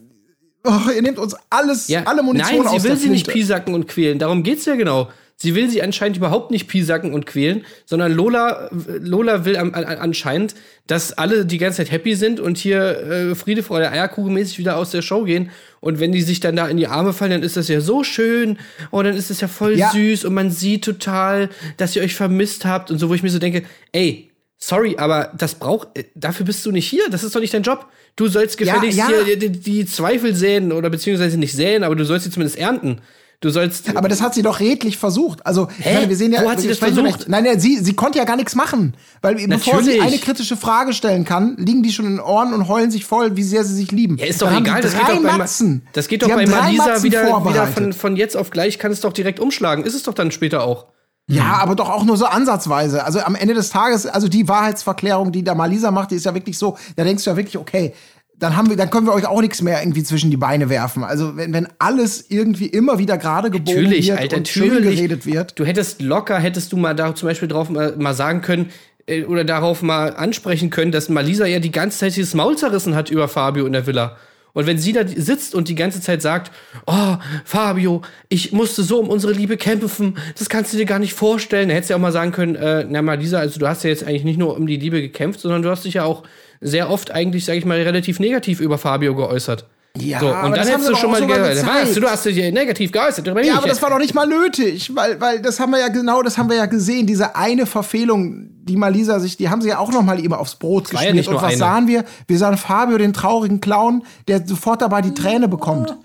oh, ihr nehmt uns alles, ja. alle Munition Nein, sie will sie nicht pisacken und quälen. Darum geht's ja genau. Sie will sie anscheinend überhaupt nicht piesacken und quälen, sondern Lola, Lola will an, an, anscheinend, dass alle die ganze Zeit happy sind und hier äh, Friede, Freude, Eierkuchen mäßig wieder aus der Show gehen. Und wenn die sich dann da in die Arme fallen, dann ist das ja so schön. Und dann ist das ja voll ja. süß und man sieht total, dass ihr euch vermisst habt und so, wo ich mir so denke, ey, sorry, aber das braucht, äh, dafür bist du nicht hier. Das ist doch nicht dein Job. Du sollst gefälligst ja, ja. hier die, die, Zweifel säen oder beziehungsweise nicht säen, aber du sollst sie zumindest ernten. Du sollst. Aber das hat sie doch redlich versucht. Also, Hä? Meine, wir sehen ja. Wo hat sie das versucht? Nein, nein, sie, sie konnte ja gar nichts machen. Weil Natürlich. bevor sie eine kritische Frage stellen kann, liegen die schon in den Ohren und heulen sich voll, wie sehr sie sich lieben. Ja, ist doch Dann egal. Das geht doch, bei, das geht doch bei Malisa wieder, wieder von, von jetzt auf gleich, kann es doch direkt umschlagen. Ist es doch dann später auch. Ja, aber doch auch nur so ansatzweise. Also am Ende des Tages, also die Wahrheitsverklärung, die da Malisa macht, die ist ja wirklich so, da denkst du ja wirklich, okay, dann haben wir, dann können wir euch auch nichts mehr irgendwie zwischen die Beine werfen. Also wenn, wenn alles irgendwie immer wieder gerade gebogen natürlich, wird Alter, und natürlich. schön geredet wird. Du hättest locker, hättest du mal da zum Beispiel drauf mal, mal sagen können, äh, oder darauf mal ansprechen können, dass Malisa ja die ganze Zeit dieses Maul zerrissen hat über Fabio in der Villa. Und wenn sie da sitzt und die ganze Zeit sagt, oh, Fabio, ich musste so um unsere Liebe kämpfen, das kannst du dir gar nicht vorstellen, dann hättest du ja auch mal sagen können, äh, na Malisa, also du hast ja jetzt eigentlich nicht nur um die Liebe gekämpft, sondern du hast dich ja auch sehr oft eigentlich, sage ich mal, relativ negativ über Fabio geäußert. Ja, so, und dann hättest du schon mal gehört. Was? Du hast dich negativ geäußert. Ja, aber das war doch nicht mal nötig, weil, weil das haben wir ja genau, das haben wir ja gesehen. Diese eine Verfehlung, die Malisa sich, die haben sie ja auch noch mal immer aufs Brot geschmiert. Ja und was eine. sahen wir? Wir sahen Fabio, den traurigen Clown, der sofort dabei die Träne bekommt.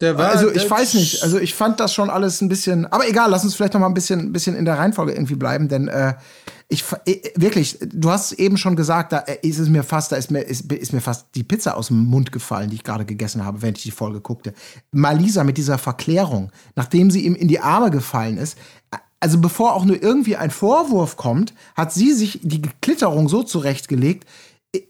Der war, also ich weiß nicht, also ich fand das schon alles ein bisschen, aber egal, lass uns vielleicht noch mal ein bisschen, ein bisschen in der Reihenfolge irgendwie bleiben, denn äh, ich äh, wirklich, du hast eben schon gesagt, da äh, ist es mir fast, da ist mir, ist, ist mir fast die Pizza aus dem Mund gefallen, die ich gerade gegessen habe, während ich die Folge guckte. Malisa mit dieser Verklärung, nachdem sie ihm in die Arme gefallen ist, also bevor auch nur irgendwie ein Vorwurf kommt, hat sie sich die Klitterung so zurechtgelegt,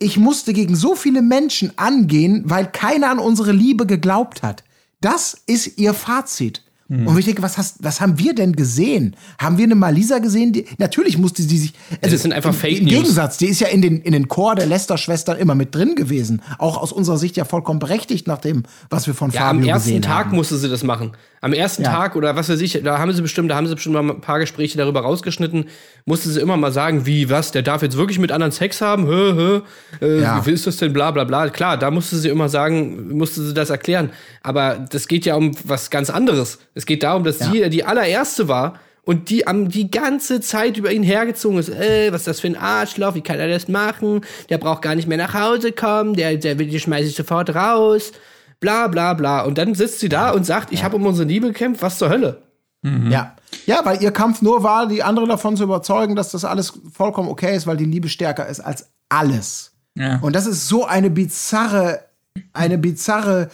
ich musste gegen so viele Menschen angehen, weil keiner an unsere Liebe geglaubt hat. Das ist ihr Fazit. Mhm. Und ich denke, was, hast, was haben wir denn gesehen? Haben wir eine Malisa gesehen? Die, natürlich musste sie sich. Also das sind einfach Fake News. Im Gegensatz, die ist ja in den, in den Chor der Lester-Schwestern immer mit drin gewesen. Auch aus unserer Sicht ja vollkommen berechtigt, nach dem, was wir von ja, Fabio gesehen haben. Am ersten Tag musste sie das machen. Am ersten ja. Tag oder was weiß ich, da haben sie bestimmt, da haben sie bestimmt mal ein paar Gespräche darüber rausgeschnitten, musste sie immer mal sagen, wie, was, der darf jetzt wirklich mit anderen Sex haben? Hö, hö, äh, ja. Wie ist das denn? Bla bla bla. Klar, da musste sie immer sagen, musste sie das erklären. Aber das geht ja um was ganz anderes. Es geht darum, dass ja. sie die allererste war und die am die ganze Zeit über ihn hergezogen ist. Ey, was ist das für ein Arschloch? Wie kann er das machen? Der braucht gar nicht mehr nach Hause kommen. Der, der will, die schmeiße ich sofort raus. Bla bla bla. Und dann sitzt sie da und sagt, ich habe um unsere Liebe gekämpft. Was zur Hölle? Mhm. Ja. Ja, weil ihr Kampf nur war, die andere davon zu überzeugen, dass das alles vollkommen okay ist, weil die Liebe stärker ist als alles. Ja. Und das ist so eine bizarre, eine bizarre,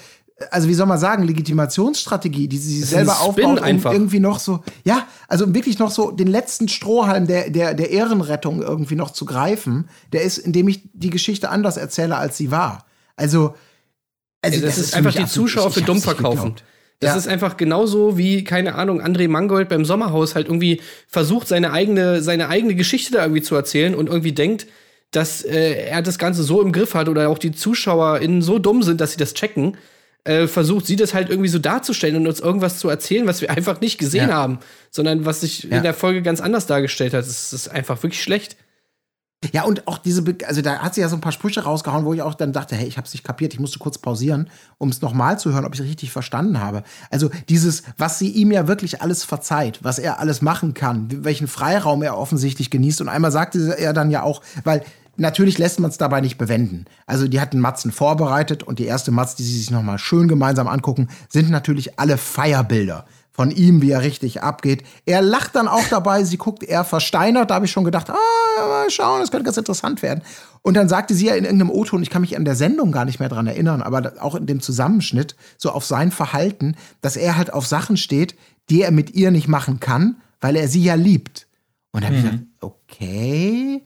also wie soll man sagen, Legitimationsstrategie, die sie selber aufbaut, um einfach. irgendwie noch so, ja, also wirklich noch so den letzten Strohhalm der, der, der Ehrenrettung irgendwie noch zu greifen, der ist, indem ich die Geschichte anders erzähle, als sie war. Also, also das, das ist, ist einfach die Zuschauer für dumm verkaufen. Das ja. ist einfach genauso wie, keine Ahnung, André Mangold beim Sommerhaus halt irgendwie versucht, seine eigene, seine eigene Geschichte da irgendwie zu erzählen und irgendwie denkt, dass äh, er das Ganze so im Griff hat oder auch die ZuschauerInnen so dumm sind, dass sie das checken, äh, versucht sie das halt irgendwie so darzustellen und uns irgendwas zu erzählen, was wir einfach nicht gesehen ja. haben, sondern was sich ja. in der Folge ganz anders dargestellt hat. Das ist einfach wirklich schlecht. Ja, und auch diese, Be also da hat sie ja so ein paar Sprüche rausgehauen, wo ich auch dann dachte, hey, ich hab's nicht kapiert, ich musste kurz pausieren, um es nochmal zu hören, ob ich es richtig verstanden habe. Also dieses, was sie ihm ja wirklich alles verzeiht, was er alles machen kann, welchen Freiraum er offensichtlich genießt. Und einmal sagte er dann ja auch, weil natürlich lässt man es dabei nicht bewenden. Also die hatten Matzen vorbereitet und die erste Matz, die sie sich nochmal schön gemeinsam angucken, sind natürlich alle Feierbilder von ihm, wie er richtig abgeht. Er lacht dann auch dabei, sie guckt eher versteinert. Da habe ich schon gedacht, ah, mal schauen, das könnte ganz interessant werden. Und dann sagte sie ja in irgendeinem O-Ton, ich kann mich an der Sendung gar nicht mehr dran erinnern, aber auch in dem Zusammenschnitt, so auf sein Verhalten, dass er halt auf Sachen steht, die er mit ihr nicht machen kann, weil er sie ja liebt. Und da habe mhm. ich gedacht, okay,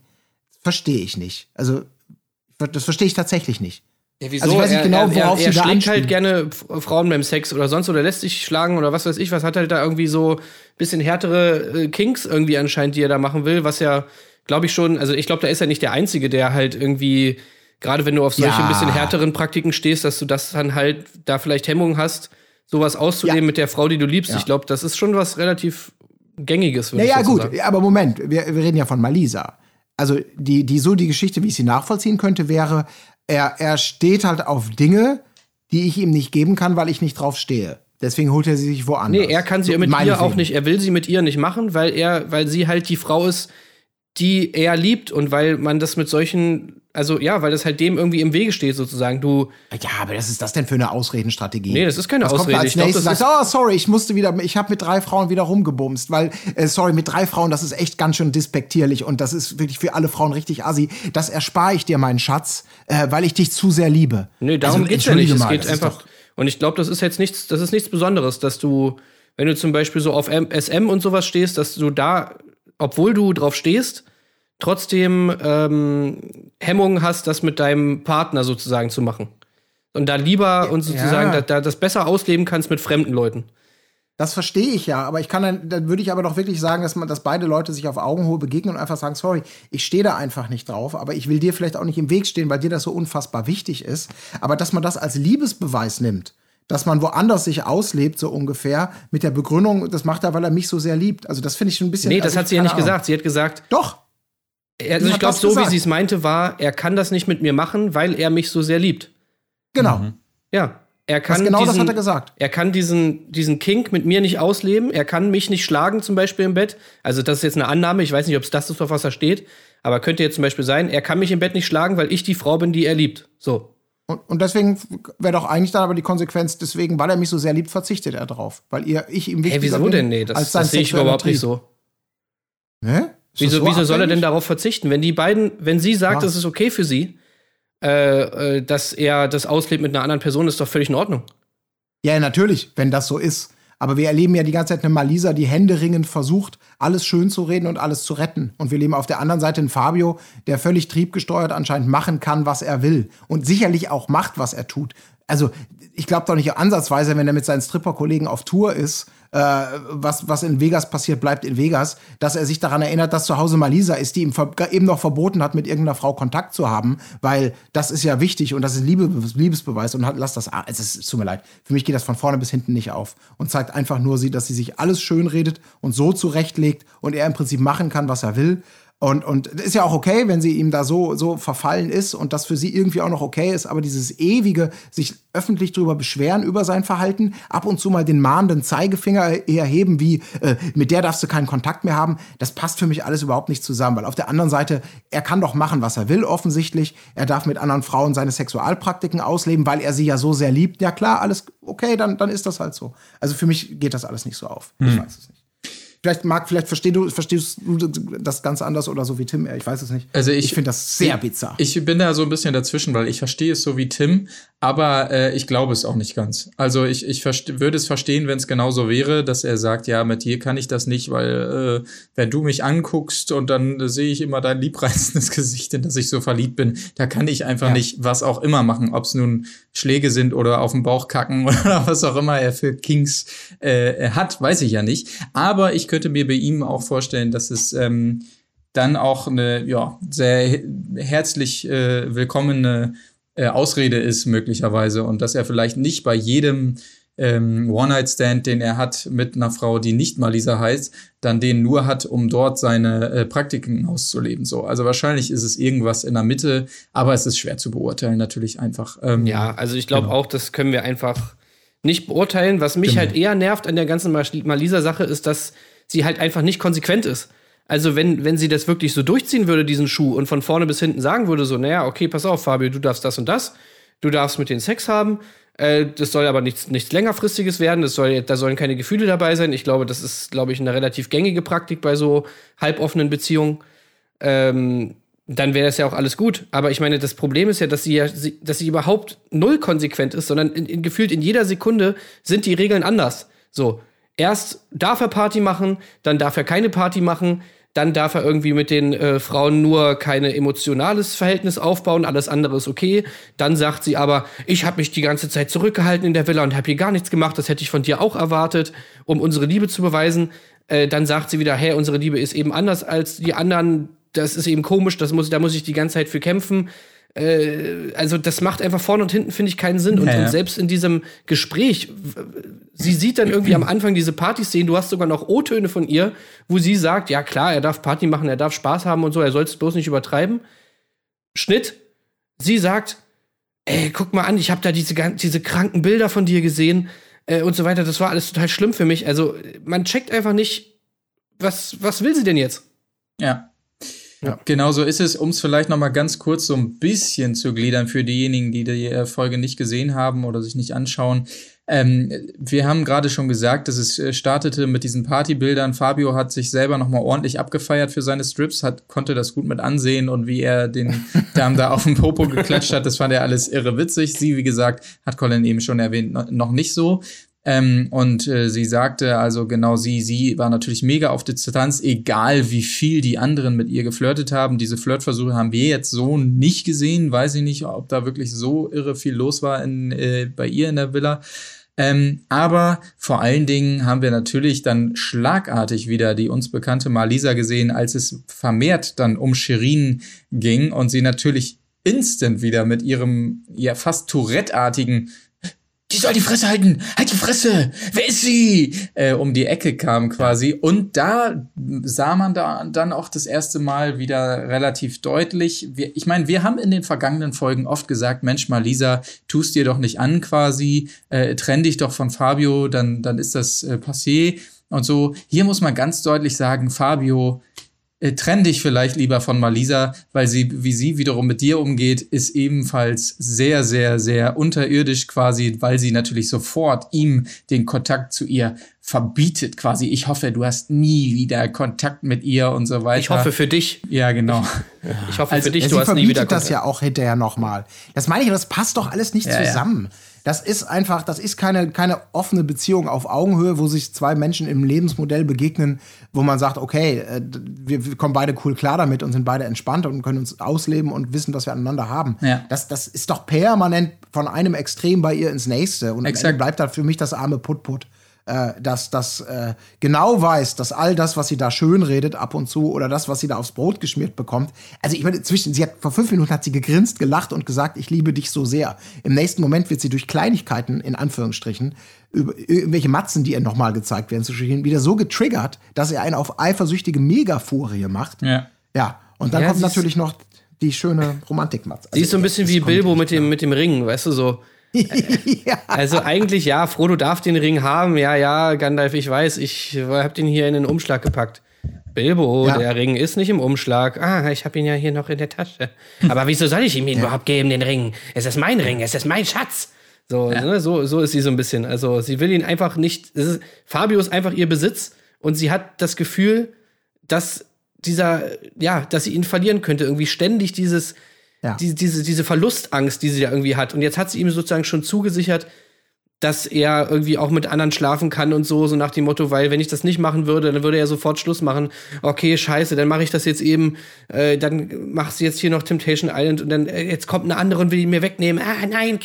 verstehe ich nicht. Also, das verstehe ich tatsächlich nicht. Ja, wieso? Also ich weiß nicht genau, worauf er, er, er, sie da schlägt halt gerne Frauen beim Sex oder sonst oder lässt sich schlagen oder was weiß ich, was hat halt da irgendwie so ein bisschen härtere äh, Kinks irgendwie anscheinend, die er da machen will, was ja, glaube ich schon, also ich glaube, da ist er nicht der Einzige, der halt irgendwie, gerade wenn du auf solche ja. ein bisschen härteren Praktiken stehst, dass du das dann halt da vielleicht Hemmungen hast, sowas auszunehmen ja. mit der Frau, die du liebst. Ich glaube, das ist schon was relativ Gängiges, würde naja, ich gut, sagen. aber Moment, wir, wir reden ja von Malisa also die, die so die Geschichte, wie ich sie nachvollziehen könnte, wäre, er, er steht halt auf Dinge, die ich ihm nicht geben kann, weil ich nicht drauf stehe. Deswegen holt er sie sich woanders. Nee, er kann sie so, mit ihr auch nicht, er will sie mit ihr nicht machen, weil er, weil sie halt die Frau ist, die er liebt und weil man das mit solchen, also ja, weil das halt dem irgendwie im Wege steht sozusagen. Du ja, aber was ist das denn für eine Ausredenstrategie? Nee, das ist keine was Ausrede. Kommt als ich nächstes glaub, sagt, oh sorry, ich musste wieder, ich habe mit drei Frauen wieder rumgebumst, weil äh, sorry, mit drei Frauen, das ist echt ganz schön despektierlich und das ist wirklich für alle Frauen richtig assi. Das erspare ich dir, meinen Schatz, äh, weil ich dich zu sehr liebe. Nee, darum also, geht's ja nicht. Mal, es geht einfach. Und ich glaube, das ist jetzt nichts, das ist nichts Besonderes, dass du, wenn du zum Beispiel so auf SM und sowas stehst, dass du da, obwohl du drauf stehst, trotzdem ähm, Hemmungen hast, das mit deinem Partner sozusagen zu machen. Und da lieber und sozusagen ja. da, da das besser ausleben kannst mit fremden Leuten. Das verstehe ich ja, aber ich kann dann, dann würde ich aber doch wirklich sagen, dass man, dass beide Leute sich auf Augenhöhe begegnen und einfach sagen, sorry, ich stehe da einfach nicht drauf, aber ich will dir vielleicht auch nicht im Weg stehen, weil dir das so unfassbar wichtig ist. Aber dass man das als Liebesbeweis nimmt, dass man woanders sich auslebt, so ungefähr, mit der Begründung, das macht er, weil er mich so sehr liebt. Also das finde ich schon ein bisschen. Nee, das also hat sie ja nicht Ahnung. gesagt. Sie hat gesagt. Doch. Also ich glaube, so gesagt. wie sie es meinte, war, er kann das nicht mit mir machen, weil er mich so sehr liebt. Genau. Mhm. Ja. Er kann das genau diesen, das hat er gesagt. Er kann diesen, diesen Kink mit mir nicht ausleben. Er kann mich nicht schlagen, zum Beispiel im Bett. Also, das ist jetzt eine Annahme. Ich weiß nicht, ob es das ist, auf was er steht. Aber könnte jetzt zum Beispiel sein, er kann mich im Bett nicht schlagen, weil ich die Frau bin, die er liebt. So. Und, und deswegen wäre doch eigentlich dann aber die Konsequenz, deswegen, weil er mich so sehr liebt, verzichtet er drauf. Weil ihr, ich ihm wichtiger hey, wieso denn? Nee, das, das sehe ich überhaupt nicht so. Ne? Wieso, so wieso soll er denn darauf verzichten? Wenn die beiden, wenn sie sagt, es ist okay für sie, äh, äh, dass er das auslebt mit einer anderen Person, ist doch völlig in Ordnung. Ja, natürlich, wenn das so ist. Aber wir erleben ja die ganze Zeit eine Malisa, die händeringend versucht, alles schön zu reden und alles zu retten. Und wir leben auf der anderen Seite einen Fabio, der völlig triebgesteuert anscheinend machen kann, was er will. Und sicherlich auch macht, was er tut. Also, ich glaube doch nicht ansatzweise, wenn er mit seinen Stripper-Kollegen auf Tour ist äh, was, was in Vegas passiert, bleibt in Vegas, dass er sich daran erinnert, dass zu Hause Malisa ist, die ihm eben noch verboten hat, mit irgendeiner Frau Kontakt zu haben, weil das ist ja wichtig und das ist Liebe, Liebesbeweis und hat, lass das, es, ist, tut mir leid, für mich geht das von vorne bis hinten nicht auf und zeigt einfach nur sie, dass sie sich alles schön redet und so zurechtlegt und er im Prinzip machen kann, was er will. Und, und ist ja auch okay, wenn sie ihm da so, so verfallen ist und das für sie irgendwie auch noch okay ist, aber dieses ewige, sich öffentlich darüber beschweren, über sein Verhalten, ab und zu mal den mahnenden Zeigefinger erheben, wie äh, mit der darfst du keinen Kontakt mehr haben, das passt für mich alles überhaupt nicht zusammen. Weil auf der anderen Seite, er kann doch machen, was er will, offensichtlich. Er darf mit anderen Frauen seine Sexualpraktiken ausleben, weil er sie ja so sehr liebt. Ja klar, alles okay, dann, dann ist das halt so. Also für mich geht das alles nicht so auf. Hm. Ich weiß es nicht. Vielleicht mag, vielleicht verstehst du, verstehst du das ganz anders oder so wie Tim. Ich weiß es nicht. Also ich, ich finde das sehr bizarr. Ich bin da so ein bisschen dazwischen, weil ich verstehe es so wie Tim, aber äh, ich glaube es auch nicht ganz. Also ich, ich würde es verstehen, wenn es genauso wäre, dass er sagt, ja, mit dir kann ich das nicht, weil äh, wenn du mich anguckst und dann äh, sehe ich immer dein liebreizendes Gesicht, in das ich so verliebt bin, da kann ich einfach ja. nicht was auch immer machen, ob es nun Schläge sind oder auf den Bauch kacken oder was auch immer er für Kings äh, hat, weiß ich ja nicht. Aber ich könnte mir bei ihm auch vorstellen, dass es ähm, dann auch eine ja, sehr herzlich äh, willkommene äh, Ausrede ist, möglicherweise. Und dass er vielleicht nicht bei jedem ähm, One-Night-Stand, den er hat mit einer Frau, die nicht mal Lisa heißt, dann den nur hat, um dort seine äh, Praktiken auszuleben. So, also wahrscheinlich ist es irgendwas in der Mitte, aber es ist schwer zu beurteilen, natürlich einfach. Ähm, ja, also ich glaube genau. auch, das können wir einfach nicht beurteilen. Was mich genau. halt eher nervt an der ganzen Malisa-Sache ist, dass sie halt einfach nicht konsequent ist. Also wenn, wenn sie das wirklich so durchziehen würde, diesen Schuh, und von vorne bis hinten sagen würde, so, naja, okay, pass auf, Fabio, du darfst das und das, du darfst mit den Sex haben, äh, das soll aber nichts, nichts längerfristiges werden, das soll, da sollen keine Gefühle dabei sein. Ich glaube, das ist, glaube ich, eine relativ gängige Praktik bei so halboffenen Beziehungen. Ähm, dann wäre das ja auch alles gut. Aber ich meine, das Problem ist ja, dass sie ja, dass sie überhaupt null konsequent ist, sondern in, in, gefühlt in jeder Sekunde sind die Regeln anders. So, erst darf er Party machen, dann darf er keine Party machen, dann darf er irgendwie mit den äh, Frauen nur kein emotionales Verhältnis aufbauen, alles andere ist okay. Dann sagt sie aber, ich habe mich die ganze Zeit zurückgehalten in der Villa und habe hier gar nichts gemacht, das hätte ich von dir auch erwartet, um unsere Liebe zu beweisen. Äh, dann sagt sie wieder, hey, unsere Liebe ist eben anders als die anderen, das ist eben komisch, das muss, da muss ich die ganze Zeit für kämpfen. Äh, also das macht einfach vorne und hinten, finde ich, keinen Sinn. Und, ja, ja. und, selbst in diesem Gespräch, sie sieht dann irgendwie am Anfang diese Partys-Szenen, du hast sogar noch O-Töne von ihr, wo sie sagt, ja klar, er darf Party machen, er darf Spaß haben und so, er soll es bloß nicht übertreiben. Schnitt, sie sagt, ey, guck mal an, ich habe da diese, diese kranken Bilder von dir gesehen äh, und so weiter. Das war alles total schlimm für mich. Also man checkt einfach nicht, was, was will sie denn jetzt? Ja. Ja. Genau so ist es, um es vielleicht noch mal ganz kurz so ein bisschen zu gliedern für diejenigen, die die äh, Folge nicht gesehen haben oder sich nicht anschauen. Ähm, wir haben gerade schon gesagt, dass es äh, startete mit diesen Partybildern. Fabio hat sich selber noch mal ordentlich abgefeiert für seine Strips, hat, konnte das gut mit ansehen und wie er den Damen da auf dem Popo geklatscht hat, das fand er alles irre witzig. Sie, wie gesagt, hat Colin eben schon erwähnt, noch nicht so. Ähm, und äh, sie sagte, also genau sie, sie war natürlich mega auf Distanz, egal wie viel die anderen mit ihr geflirtet haben. Diese Flirtversuche haben wir jetzt so nicht gesehen. Weiß ich nicht, ob da wirklich so irre viel los war in, äh, bei ihr in der Villa. Ähm, aber vor allen Dingen haben wir natürlich dann schlagartig wieder die uns bekannte Malisa gesehen, als es vermehrt dann um Shirin ging und sie natürlich instant wieder mit ihrem ja fast Tourette-artigen die soll die Fresse halten, halt die Fresse, wer ist sie? Äh, um die Ecke kam quasi. Und da sah man da dann auch das erste Mal wieder relativ deutlich. Wir, ich meine, wir haben in den vergangenen Folgen oft gesagt, Mensch, mal Lisa, tust dir doch nicht an quasi, äh, trenn dich doch von Fabio, dann, dann ist das äh, passé und so. Hier muss man ganz deutlich sagen, Fabio äh, trenn dich vielleicht lieber von Malisa, weil sie, wie sie wiederum mit dir umgeht, ist ebenfalls sehr, sehr, sehr unterirdisch quasi, weil sie natürlich sofort ihm den Kontakt zu ihr verbietet quasi. Ich hoffe, du hast nie wieder Kontakt mit ihr und so weiter. Ich hoffe für dich. Ja, genau. Ich, ich hoffe also, für dich, du hast nie wieder Kontakt. das ja auch hinterher nochmal. Das meine ich, das passt doch alles nicht ja, zusammen. Ja. Das ist einfach, das ist keine, keine offene Beziehung auf Augenhöhe, wo sich zwei Menschen im Lebensmodell begegnen, wo man sagt, okay, äh, wir, wir kommen beide cool klar damit und sind beide entspannt und können uns ausleben und wissen, was wir aneinander haben. Ja. Das, das ist doch permanent von einem Extrem bei ihr ins nächste. Und Exakt. bleibt da für mich das arme Put-Put äh, dass das äh, genau weiß, dass all das, was sie da schön redet ab und zu oder das, was sie da aufs Brot geschmiert bekommt. Also ich meine, zwischen, sie hat vor fünf Minuten hat sie gegrinst, gelacht und gesagt, ich liebe dich so sehr. Im nächsten Moment wird sie durch Kleinigkeiten in Anführungsstrichen über irgendwelche Matzen, die ihr nochmal gezeigt werden, zu wieder so getriggert, dass er eine auf eifersüchtige Megafurie macht. Ja Ja, und dann ja, kommt natürlich noch die schöne Romantik-Matz. Also, sie ist so ein bisschen wie Bilbo mit dem, mit dem Ring, weißt du, so. Ja. Also eigentlich ja, Frodo darf den Ring haben. Ja, ja, Gandalf, ich weiß, ich hab den hier in den Umschlag gepackt. Bilbo, ja. der Ring ist nicht im Umschlag. Ah, ich habe ihn ja hier noch in der Tasche. Aber wieso soll ich ihm ihn ja. überhaupt geben, den Ring? Es ist mein Ring, es ist mein Schatz. So, ja. ne, so, so ist sie so ein bisschen. Also sie will ihn einfach nicht. Ist, Fabio ist einfach ihr Besitz und sie hat das Gefühl, dass dieser, ja, dass sie ihn verlieren könnte. Irgendwie ständig dieses, ja. die, diese, diese Verlustangst, die sie ja irgendwie hat. Und jetzt hat sie ihm sozusagen schon zugesichert, dass er irgendwie auch mit anderen schlafen kann und so, so nach dem Motto, weil wenn ich das nicht machen würde, dann würde er sofort Schluss machen. Okay, scheiße, dann mache ich das jetzt eben, äh, dann machst du jetzt hier noch Temptation Island und dann äh, jetzt kommt eine andere und will ihn mir wegnehmen. Ah, nein,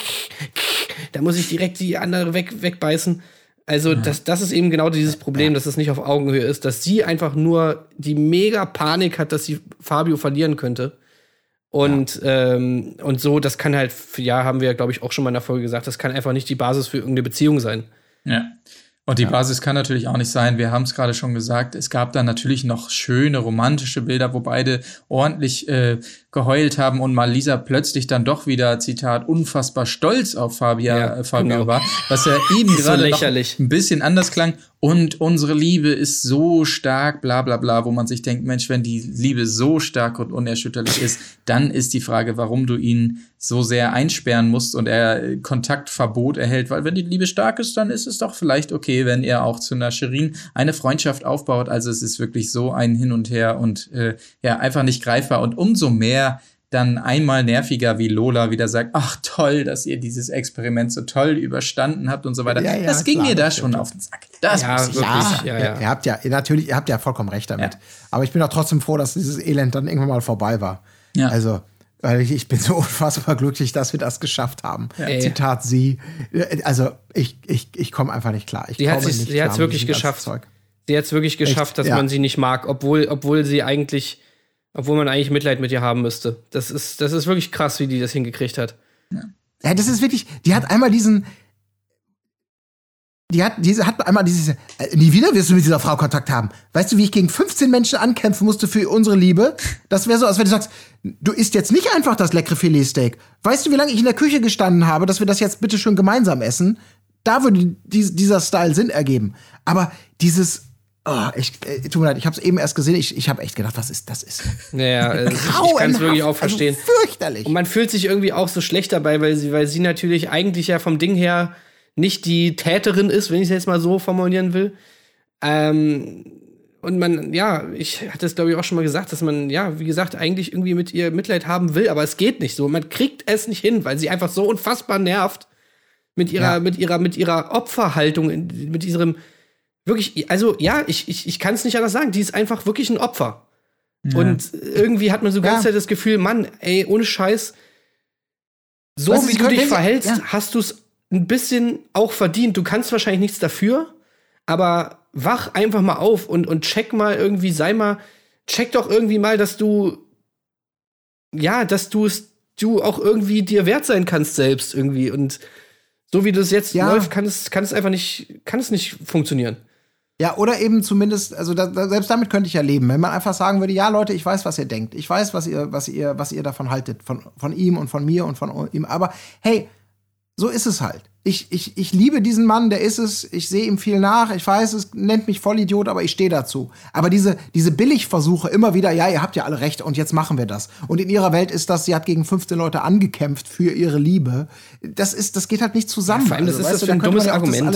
da muss ich direkt die andere weg, wegbeißen. Also, ja. das, das ist eben genau dieses Problem, dass es nicht auf Augenhöhe ist, dass sie einfach nur die mega Panik hat, dass sie Fabio verlieren könnte. Und, ja. ähm, und so, das kann halt, ja, haben wir, glaube ich, auch schon mal in der Folge gesagt, das kann einfach nicht die Basis für irgendeine Beziehung sein. Ja. Und die ja. Basis kann natürlich auch nicht sein, wir haben es gerade schon gesagt, es gab da natürlich noch schöne romantische Bilder, wo beide ordentlich äh, geheult haben und mal Lisa plötzlich dann doch wieder, Zitat, unfassbar stolz auf Fabia, ja, äh, Fabio genau. war, was ja eben gerade so ein bisschen anders klang. Und unsere Liebe ist so stark, bla bla bla, wo man sich denkt, Mensch, wenn die Liebe so stark und unerschütterlich ist, dann ist die Frage, warum du ihn so sehr einsperren musst und er Kontaktverbot erhält. Weil wenn die Liebe stark ist, dann ist es doch vielleicht okay, wenn er auch zu Shirin eine Freundschaft aufbaut. Also es ist wirklich so ein Hin und Her und äh, ja, einfach nicht greifbar. Und umso mehr dann einmal nerviger wie Lola wieder sagt, ach toll, dass ihr dieses Experiment so toll überstanden habt und so weiter. Ja, ja, das ging klar, mir da schon auf den Sack. Das ja, muss ich ja, ja, ja. Ihr habt ja, natürlich, ihr habt ja vollkommen recht damit. Aber ich bin auch trotzdem froh, dass dieses Elend dann irgendwann mal vorbei war. Ja. Also, weil ich, ich bin so unfassbar glücklich, dass wir das geschafft haben. Zitat sie. Also, ich, ich, ich komme einfach nicht klar. Ich sie hat es wirklich geschafft. Sie hat es wirklich geschafft, Echt? dass man sie nicht mag, obwohl, obwohl sie eigentlich obwohl man eigentlich Mitleid mit ihr haben müsste. Das ist, das ist wirklich krass, wie die das hingekriegt hat. Ja. ja, das ist wirklich, die hat einmal diesen, die hat, diese hat einmal dieses, äh, nie wieder wirst du mit dieser Frau Kontakt haben. Weißt du, wie ich gegen 15 Menschen ankämpfen musste für unsere Liebe? Das wäre so, als wenn du sagst, du isst jetzt nicht einfach das leckere Filetsteak. Weißt du, wie lange ich in der Küche gestanden habe, dass wir das jetzt bitte schön gemeinsam essen? Da würde die, dieser Style Sinn ergeben. Aber dieses, Oh, ich, äh, tut mir leid, ich habe es eben erst gesehen. Ich, ich habe echt gedacht, was ist das? Ist ja, also ich kann es wirklich auch also verstehen. Also fürchterlich. Und man fühlt sich irgendwie auch so schlecht dabei, weil sie, weil sie natürlich eigentlich ja vom Ding her nicht die Täterin ist, wenn ich es jetzt mal so formulieren will. Ähm, und man, ja, ich hatte es glaube ich auch schon mal gesagt, dass man, ja, wie gesagt, eigentlich irgendwie mit ihr Mitleid haben will, aber es geht nicht so. Man kriegt es nicht hin, weil sie einfach so unfassbar nervt mit ihrer, ja. mit ihrer, mit ihrer Opferhaltung, mit ihrem wirklich, also ja, ich, ich, ich kann es nicht anders sagen. Die ist einfach wirklich ein Opfer. Ja. Und irgendwie hat man so ganz ja. das Gefühl, Mann, ey, ohne Scheiß, so Was, wie du dich verhältst, ja. hast du es ein bisschen auch verdient. Du kannst wahrscheinlich nichts dafür, aber wach einfach mal auf und, und check mal irgendwie, sei mal, check doch irgendwie mal, dass du, ja, dass du es, du auch irgendwie dir wert sein kannst selbst irgendwie. Und so wie das jetzt ja. läuft, kann es, kann es einfach nicht, kann es nicht funktionieren. Ja, oder eben zumindest, also da, da, selbst damit könnte ich ja leben, wenn man einfach sagen würde, ja Leute, ich weiß, was ihr denkt, ich weiß, was ihr, was ihr, was ihr davon haltet, von, von ihm und von mir und von ihm, aber hey, so ist es halt. Ich, ich, ich liebe diesen Mann, der ist es, ich sehe ihm viel nach, ich weiß, es nennt mich Vollidiot, aber ich stehe dazu. Aber diese, diese Billigversuche immer wieder, ja, ihr habt ja alle recht und jetzt machen wir das. Und in ihrer Welt ist das, sie hat gegen 15 Leute angekämpft für ihre Liebe. Das ist, das geht halt nicht zusammen. Ja, vor allem, das also, ist das für ein dummes Argument.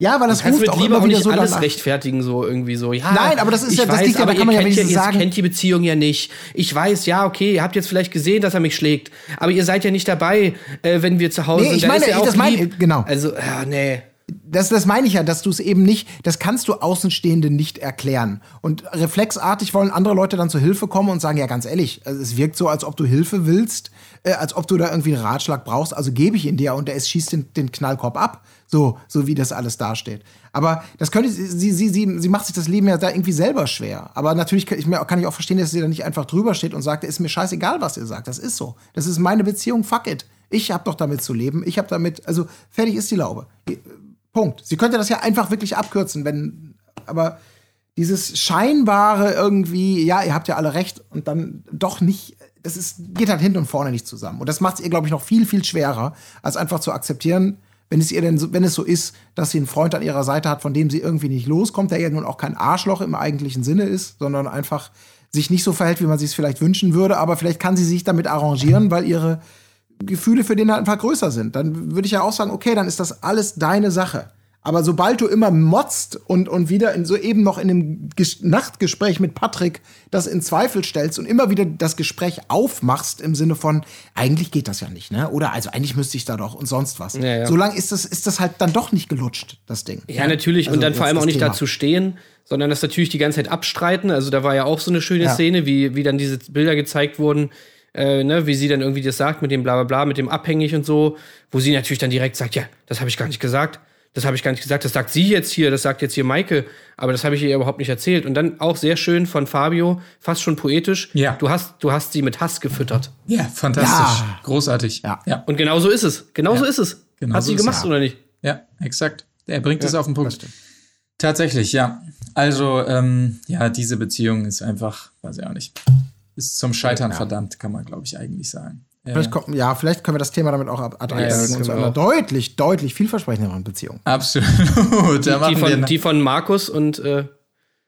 Ja, weil das ruft mit auch Liebe immer wieder so alles danach. rechtfertigen so irgendwie so. Ja, Nein, aber das ist ja das weiß, liegt ja, aber kann man ja wenigstens sagen. Ihr kennt die Beziehung ja nicht. Ich weiß, ja, okay, ihr habt jetzt vielleicht gesehen, dass er mich schlägt, aber ihr seid ja nicht dabei, äh, wenn wir zu Hause nee, ich sind. Meine, ja das meine, genau. Also, ja, nee. Das, das meine ich ja, dass du es eben nicht, das kannst du Außenstehende nicht erklären. Und reflexartig wollen andere Leute dann zur Hilfe kommen und sagen, ja, ganz ehrlich, also es wirkt so, als ob du Hilfe willst, äh, als ob du da irgendwie einen Ratschlag brauchst, also gebe ich ihn dir und der schießt den, den Knallkorb ab. So, so wie das alles dasteht. Aber das könnte sie, sie, sie, sie macht sich das Leben ja da irgendwie selber schwer. Aber natürlich kann ich, kann ich auch verstehen, dass sie da nicht einfach drüber steht und sagt, ist mir scheißegal, was ihr sagt. Das ist so. Das ist meine Beziehung, fuck it. Ich habe doch damit zu leben. Ich habe damit, also fertig ist die Laube. Punkt. Sie könnte das ja einfach wirklich abkürzen, wenn, aber dieses scheinbare irgendwie, ja, ihr habt ja alle recht und dann doch nicht, das ist, geht halt hinten und vorne nicht zusammen. Und das macht es ihr, glaube ich, noch viel, viel schwerer, als einfach zu akzeptieren, wenn es ihr denn so, wenn es so ist, dass sie einen Freund an ihrer Seite hat, von dem sie irgendwie nicht loskommt, der ja nun auch kein Arschloch im eigentlichen Sinne ist, sondern einfach sich nicht so verhält, wie man sich es vielleicht wünschen würde, aber vielleicht kann sie sich damit arrangieren, weil ihre Gefühle für den halt einfach größer sind. Dann würde ich ja auch sagen, okay, dann ist das alles deine Sache. Aber sobald du immer motzt und, und wieder in so eben noch in einem Ges Nachtgespräch mit Patrick das in Zweifel stellst und immer wieder das Gespräch aufmachst im Sinne von, eigentlich geht das ja nicht, ne? Oder also eigentlich müsste ich da doch und sonst was. Ja, ja. Solange ist das, ist das halt dann doch nicht gelutscht, das Ding. Ja, natürlich. Also und dann vor allem auch nicht Thema. dazu stehen, sondern das natürlich die ganze Zeit abstreiten. Also da war ja auch so eine schöne. Szene, wie, wie dann diese Bilder gezeigt wurden, äh, ne, wie sie dann irgendwie das sagt mit dem bla bla bla, mit dem abhängig und so, wo sie natürlich dann direkt sagt, ja, das habe ich gar nicht gesagt das habe ich gar nicht gesagt, das sagt sie jetzt hier, das sagt jetzt hier Maike, aber das habe ich ihr überhaupt nicht erzählt. Und dann auch sehr schön von Fabio, fast schon poetisch. Ja. Du hast, du hast sie mit Hass gefüttert. Ja, fantastisch. Ja. Großartig. Ja. ja. Und genau so ist es. Genau ja. so ist es. Genau hat so sie gemacht, oder nicht? Ja, exakt. Er bringt es auf den Punkt. Tatsächlich, ja. Also, ähm, ja, diese Beziehung ist einfach, weiß ich auch nicht, ist zum Scheitern verdammt, kann man, glaube ich, eigentlich sagen. Ja. Vielleicht, ja, vielleicht können wir das Thema damit auch adressieren ja, zu einer deutlich, deutlich vielversprechenderen Beziehung. Absolut. Die, die, von, die von Markus und äh,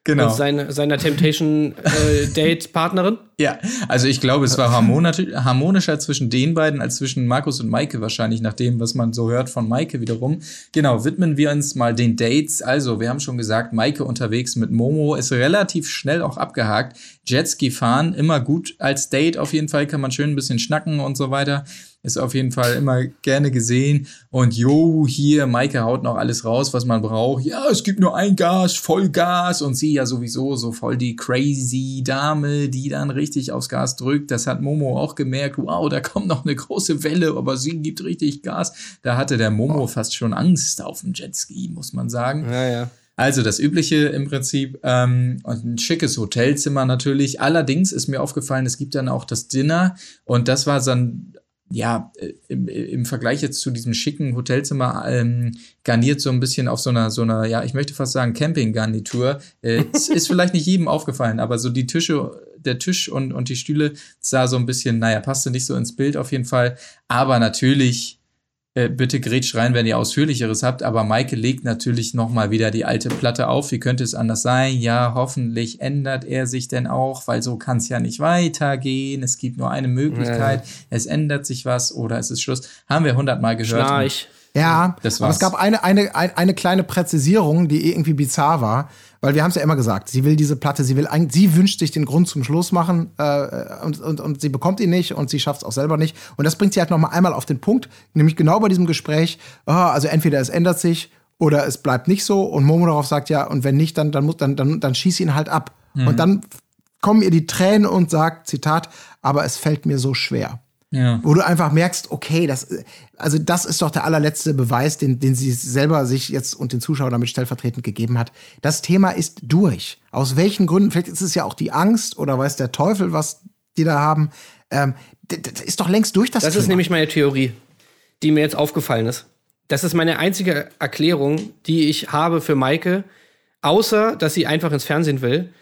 Genau. Und seine, seiner Temptation-Date-Partnerin? Äh, ja, also ich glaube, es war harmonischer zwischen den beiden als zwischen Markus und Maike wahrscheinlich, nach dem, was man so hört von Maike wiederum. Genau, widmen wir uns mal den Dates. Also, wir haben schon gesagt, Maike unterwegs mit Momo ist relativ schnell auch abgehakt. Jetski fahren, immer gut als Date auf jeden Fall, kann man schön ein bisschen schnacken und so weiter ist auf jeden Fall immer gerne gesehen. Und jo, hier, Maike haut noch alles raus, was man braucht. Ja, es gibt nur ein Gas, Vollgas. Und sie ja sowieso so voll die crazy Dame, die dann richtig aufs Gas drückt. Das hat Momo auch gemerkt. Wow, da kommt noch eine große Welle, aber sie gibt richtig Gas. Da hatte der Momo oh. fast schon Angst auf dem Jetski, muss man sagen. Ja, ja. Also das Übliche im Prinzip ähm, und ein schickes Hotelzimmer natürlich. Allerdings ist mir aufgefallen, es gibt dann auch das Dinner und das war dann ja, äh, im, im Vergleich jetzt zu diesem schicken Hotelzimmer ähm, garniert so ein bisschen auf so einer, so einer, ja, ich möchte fast sagen Campinggarnitur. Äh, ist vielleicht nicht jedem aufgefallen, aber so die Tische, der Tisch und, und die Stühle sah so ein bisschen, naja, passte nicht so ins Bild auf jeden Fall. Aber natürlich äh, bitte grätscht rein, wenn ihr ausführlicheres habt. Aber Maike legt natürlich nochmal wieder die alte Platte auf. Wie könnte es anders sein? Ja, hoffentlich ändert er sich denn auch, weil so kann es ja nicht weitergehen. Es gibt nur eine Möglichkeit. Ja. Es ändert sich was oder es ist Schluss. Haben wir hundertmal gehört. Schnarch. Ja, das aber es gab eine, eine, eine kleine Präzisierung, die irgendwie bizarr war, weil wir haben es ja immer gesagt, sie will diese Platte, sie will sie wünscht sich den Grund zum Schluss machen äh, und, und, und sie bekommt ihn nicht und sie schafft es auch selber nicht. Und das bringt sie halt noch mal einmal auf den Punkt, nämlich genau bei diesem Gespräch, oh, also entweder es ändert sich oder es bleibt nicht so und Momo darauf sagt ja, und wenn nicht, dann, dann, muss, dann, dann, dann schieß ihn halt ab. Mhm. Und dann kommen ihr die Tränen und sagt, Zitat, aber es fällt mir so schwer. Ja. Wo du einfach merkst, okay, das, also das ist doch der allerletzte Beweis, den, den sie selber sich jetzt und den Zuschauern damit stellvertretend gegeben hat. Das Thema ist durch. Aus welchen Gründen? Vielleicht ist es ja auch die Angst oder weiß der Teufel, was die da haben. Ähm, das ist doch längst durch das, das Thema. Das ist nämlich meine Theorie, die mir jetzt aufgefallen ist. Das ist meine einzige Erklärung, die ich habe für Maike, außer dass sie einfach ins Fernsehen will,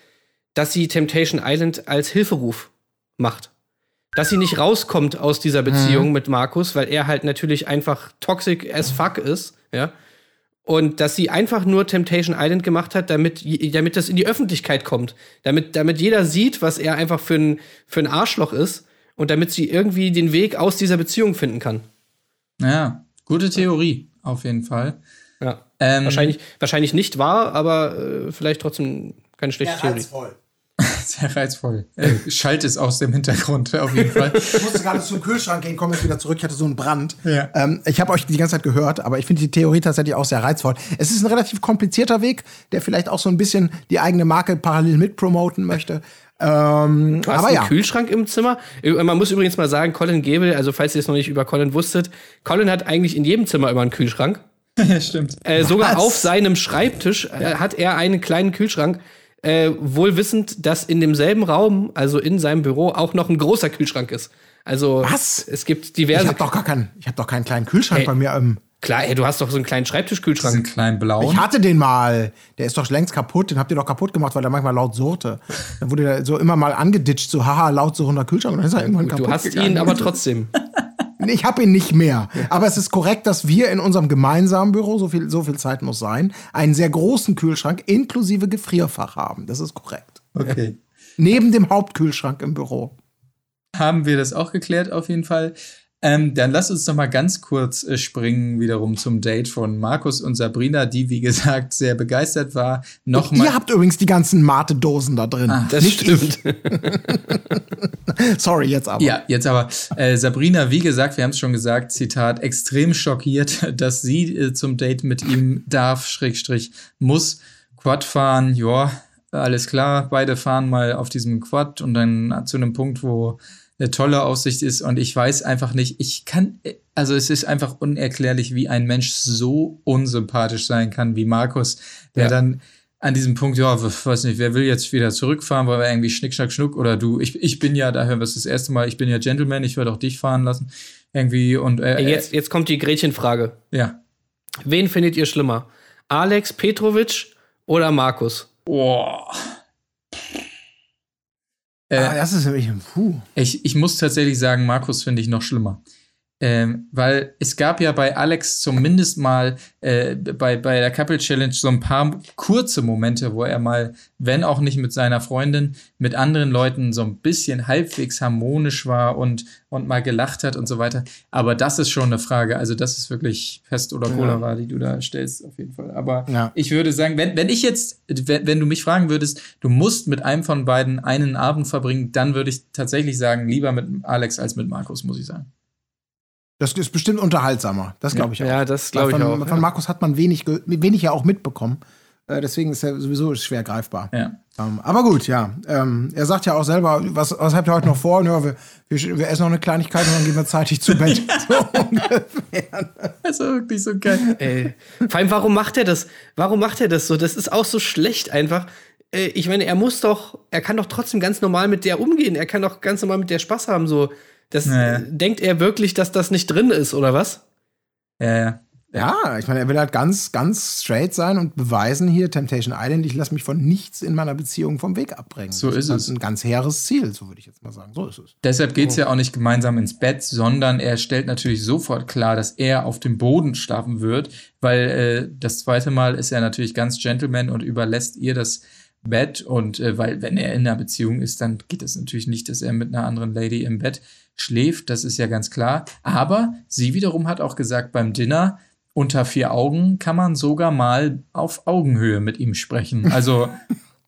dass sie Temptation Island als Hilferuf macht dass sie nicht rauskommt aus dieser Beziehung mhm. mit Markus, weil er halt natürlich einfach toxic as fuck ist, ja. Und dass sie einfach nur Temptation Island gemacht hat, damit, damit das in die Öffentlichkeit kommt. Damit, damit jeder sieht, was er einfach für ein, für ein Arschloch ist. Und damit sie irgendwie den Weg aus dieser Beziehung finden kann. Ja, gute Theorie, auf jeden Fall. Ja. Ähm, wahrscheinlich, wahrscheinlich nicht wahr, aber äh, vielleicht trotzdem keine schlechte ja, Theorie. Voll. Sehr reizvoll. Äh, Schalt es aus dem Hintergrund, auf jeden Fall. Ich musste gerade zum Kühlschrank gehen, komme jetzt wieder zurück. Ich hatte so einen Brand. Ja. Ähm, ich habe euch die ganze Zeit gehört, aber ich finde die Theorie tatsächlich auch sehr reizvoll. Es ist ein relativ komplizierter Weg, der vielleicht auch so ein bisschen die eigene Marke parallel mitpromoten möchte. Ähm, du hast aber einen ja. Kühlschrank im Zimmer. Äh, man muss übrigens mal sagen, Colin Gable, also falls ihr es noch nicht über Colin wusstet, Colin hat eigentlich in jedem Zimmer immer einen Kühlschrank. Ja, stimmt. Äh, sogar auf seinem Schreibtisch äh, hat er einen kleinen Kühlschrank äh, wohl wissend, dass in demselben Raum, also in seinem Büro, auch noch ein großer Kühlschrank ist. Also Was? es gibt diverse. Ich habe doch gar keinen, ich habe doch keinen kleinen Kühlschrank hey. bei mir im Klar, ey, du hast doch so einen kleinen Schreibtischkühlschrank. Einen kleinen blauen. Ich hatte den mal. Der ist doch längst kaputt. Den habt ihr doch kaputt gemacht, weil der manchmal laut surrte. Dann wurde der so immer mal angeditscht, so haha, laut surrender Kühlschrank. Und dann ist er irgendwann kaputt Du hast gegangen. ihn aber trotzdem. Ich habe ihn nicht mehr. Aber es ist korrekt, dass wir in unserem gemeinsamen Büro, so viel, so viel Zeit muss sein, einen sehr großen Kühlschrank inklusive Gefrierfach haben. Das ist korrekt. Okay. Neben dem Hauptkühlschrank im Büro. Haben wir das auch geklärt, auf jeden Fall. Ähm, dann lass uns noch mal ganz kurz äh, springen wiederum zum Date von Markus und Sabrina, die wie gesagt sehr begeistert war. Noch mal ihr habt übrigens die ganzen Mate-Dosen da drin. Ah, das Nicht stimmt. Sorry, jetzt aber. Ja, jetzt aber. Äh, Sabrina, wie gesagt, wir haben es schon gesagt, Zitat, extrem schockiert, dass sie äh, zum Date mit ihm darf, Schrägstrich, muss. Quad fahren, ja, alles klar, beide fahren mal auf diesem Quad und dann zu einem Punkt, wo eine tolle Aussicht ist und ich weiß einfach nicht, ich kann, also es ist einfach unerklärlich, wie ein Mensch so unsympathisch sein kann wie Markus, der ja. dann an diesem Punkt, ja, weiß nicht, wer will jetzt wieder zurückfahren, weil wir irgendwie Schnick, Schnack, Schnuck oder du, ich, ich bin ja, da hören wir es das erste Mal, ich bin ja Gentleman, ich werde auch dich fahren lassen. Irgendwie und äh, jetzt, jetzt kommt die Gretchenfrage. Ja. Wen findet ihr schlimmer? Alex Petrovic oder Markus? Boah. Äh, ah, das ist nämlich ein Puh. Ich, ich muss tatsächlich sagen, Markus finde ich noch schlimmer. Ähm, weil es gab ja bei Alex zumindest mal äh, bei, bei der Couple Challenge so ein paar kurze Momente, wo er mal, wenn auch nicht mit seiner Freundin, mit anderen Leuten so ein bisschen halbwegs harmonisch war und, und mal gelacht hat und so weiter. Aber das ist schon eine Frage. Also, das ist wirklich Pest oder Cholera, ja. die du da stellst, auf jeden Fall. Aber ja. ich würde sagen, wenn, wenn ich jetzt, wenn, wenn du mich fragen würdest, du musst mit einem von beiden einen Abend verbringen, dann würde ich tatsächlich sagen, lieber mit Alex als mit Markus, muss ich sagen. Das ist bestimmt unterhaltsamer. Das glaube ich auch. Ja, das glaube ich von, auch. Von ja. Markus hat man wenig, wenig ja auch mitbekommen. Äh, deswegen ist er sowieso schwer greifbar. Ja. Ähm, aber gut, ja. Ähm, er sagt ja auch selber, was, was habt ihr heute noch vor? Ja, wir, wir, wir, essen noch eine Kleinigkeit und dann gehen wir zeitig zu Bett. so ungefähr. Das ist wirklich so geil. Ey. Vor allem, warum macht er das? Warum macht er das so? Das ist auch so schlecht einfach. Äh, ich meine, er muss doch, er kann doch trotzdem ganz normal mit der umgehen. Er kann doch ganz normal mit der Spaß haben. So, das naja. denkt er wirklich, dass das nicht drin ist, oder was? Ja, ja. Ja, ich meine, er will halt ganz, ganz straight sein und beweisen hier, Temptation Island, ich lasse mich von nichts in meiner Beziehung vom Weg abbringen. So das ist, ist es. ein ganz hehres Ziel, so würde ich jetzt mal sagen. So ist es. Deshalb geht es oh. ja auch nicht gemeinsam ins Bett, sondern er stellt natürlich sofort klar, dass er auf dem Boden schlafen wird, weil äh, das zweite Mal ist er natürlich ganz Gentleman und überlässt ihr das Bett und äh, weil wenn er in einer Beziehung ist, dann geht es natürlich nicht, dass er mit einer anderen Lady im Bett schläft, das ist ja ganz klar. Aber sie wiederum hat auch gesagt, beim Dinner unter vier Augen kann man sogar mal auf Augenhöhe mit ihm sprechen. Also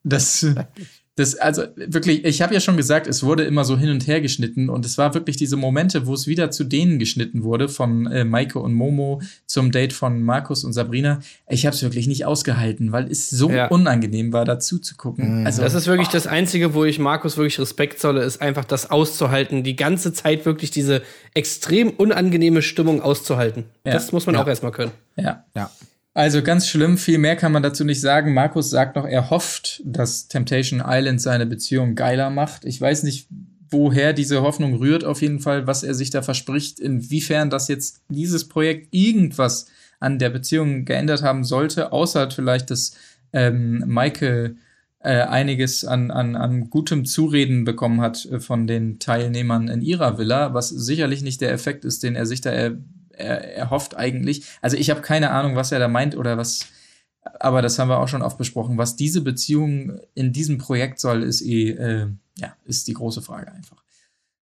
das das, also wirklich, ich habe ja schon gesagt, es wurde immer so hin und her geschnitten und es war wirklich diese Momente, wo es wieder zu denen geschnitten wurde, von äh, Maike und Momo zum Date von Markus und Sabrina. Ich habe es wirklich nicht ausgehalten, weil es so ja. unangenehm war, dazu zu gucken. Mhm. Also, das ist wirklich oh. das Einzige, wo ich Markus wirklich Respekt zolle, ist einfach das auszuhalten, die ganze Zeit wirklich diese extrem unangenehme Stimmung auszuhalten. Ja. Das muss man ja. auch erstmal können. Ja. Ja. Also ganz schlimm, viel mehr kann man dazu nicht sagen. Markus sagt noch, er hofft, dass Temptation Island seine Beziehung geiler macht. Ich weiß nicht, woher diese Hoffnung rührt, auf jeden Fall, was er sich da verspricht, inwiefern das jetzt dieses Projekt irgendwas an der Beziehung geändert haben sollte, außer vielleicht, dass ähm, Michael äh, einiges an, an, an gutem Zureden bekommen hat äh, von den Teilnehmern in ihrer Villa, was sicherlich nicht der Effekt ist, den er sich da er er, er hofft eigentlich. Also ich habe keine Ahnung, was er da meint oder was. Aber das haben wir auch schon oft besprochen. Was diese Beziehung in diesem Projekt soll, ist eh, äh, ja, ist die große Frage einfach.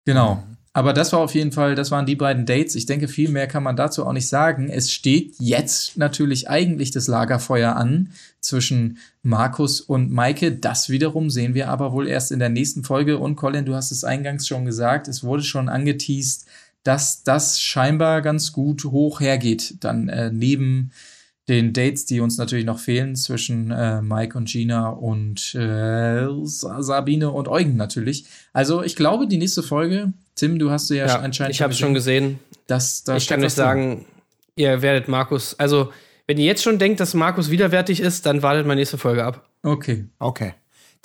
Genau. Aber das war auf jeden Fall, das waren die beiden Dates. Ich denke, viel mehr kann man dazu auch nicht sagen. Es steht jetzt natürlich eigentlich das Lagerfeuer an zwischen Markus und Maike. Das wiederum sehen wir aber wohl erst in der nächsten Folge. Und Colin, du hast es eingangs schon gesagt, es wurde schon angeteased, dass das scheinbar ganz gut hoch hergeht. Dann äh, neben den Dates, die uns natürlich noch fehlen zwischen äh, Mike und Gina und äh, Sabine und Eugen natürlich. Also ich glaube, die nächste Folge, Tim, du hast sie ja, ja anscheinend ich habe schon gesehen. Das, das ich kann euch sagen, ihr werdet Markus, also wenn ihr jetzt schon denkt, dass Markus widerwärtig ist, dann wartet mal nächste Folge ab. Okay. Okay.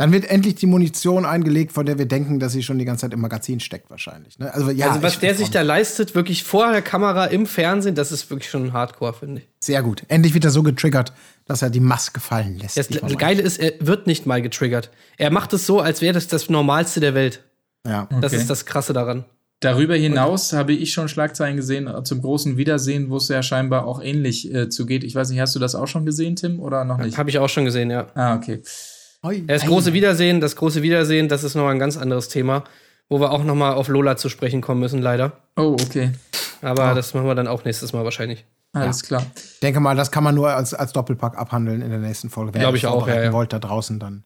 Dann wird endlich die Munition eingelegt, von der wir denken, dass sie schon die ganze Zeit im Magazin steckt, wahrscheinlich. Ne? Also, ja, also was der sich da leistet, wirklich vor der Kamera im Fernsehen, das ist wirklich schon Hardcore, finde ich. Sehr gut. Endlich wird er so getriggert, dass er die Maske fallen lässt. Das, Geile ist, er wird nicht mal getriggert. Er macht es so, als wäre das das Normalste der Welt. Ja. Okay. Das ist das Krasse daran. Darüber hinaus habe ich schon Schlagzeilen gesehen äh, zum großen Wiedersehen, wo es ja scheinbar auch ähnlich äh, zugeht. Ich weiß nicht, hast du das auch schon gesehen, Tim, oder noch nicht? Habe ich auch schon gesehen, ja. Ah, okay. Das große Wiedersehen, das große Wiedersehen, das ist noch ein ganz anderes Thema, wo wir auch noch mal auf Lola zu sprechen kommen müssen, leider. Oh, okay. Aber oh. das machen wir dann auch nächstes Mal wahrscheinlich. Alles ja. klar. Denke mal, das kann man nur als, als Doppelpack abhandeln in der nächsten Folge. Glaube ich auch, ja, ja. wollt da draußen, dann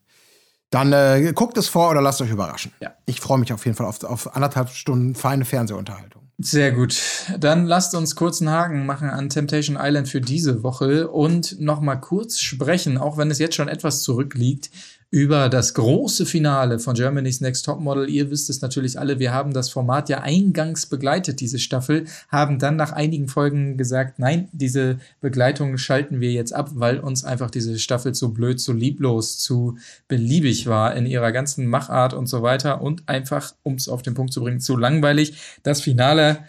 dann äh, guckt es vor oder lasst euch überraschen. Ja. Ich freue mich auf jeden Fall auf, auf anderthalb Stunden feine Fernsehunterhaltung. Sehr gut. Dann lasst uns kurz einen Haken machen an Temptation Island für diese Woche und noch mal kurz sprechen, auch wenn es jetzt schon etwas zurückliegt, über das große Finale von Germany's Next Topmodel. Ihr wisst es natürlich alle, wir haben das Format ja eingangs begleitet, diese Staffel, haben dann nach einigen Folgen gesagt, nein, diese Begleitung schalten wir jetzt ab, weil uns einfach diese Staffel zu blöd, zu lieblos, zu beliebig war in ihrer ganzen Machart und so weiter und einfach, um es auf den Punkt zu bringen, zu langweilig. Das Finale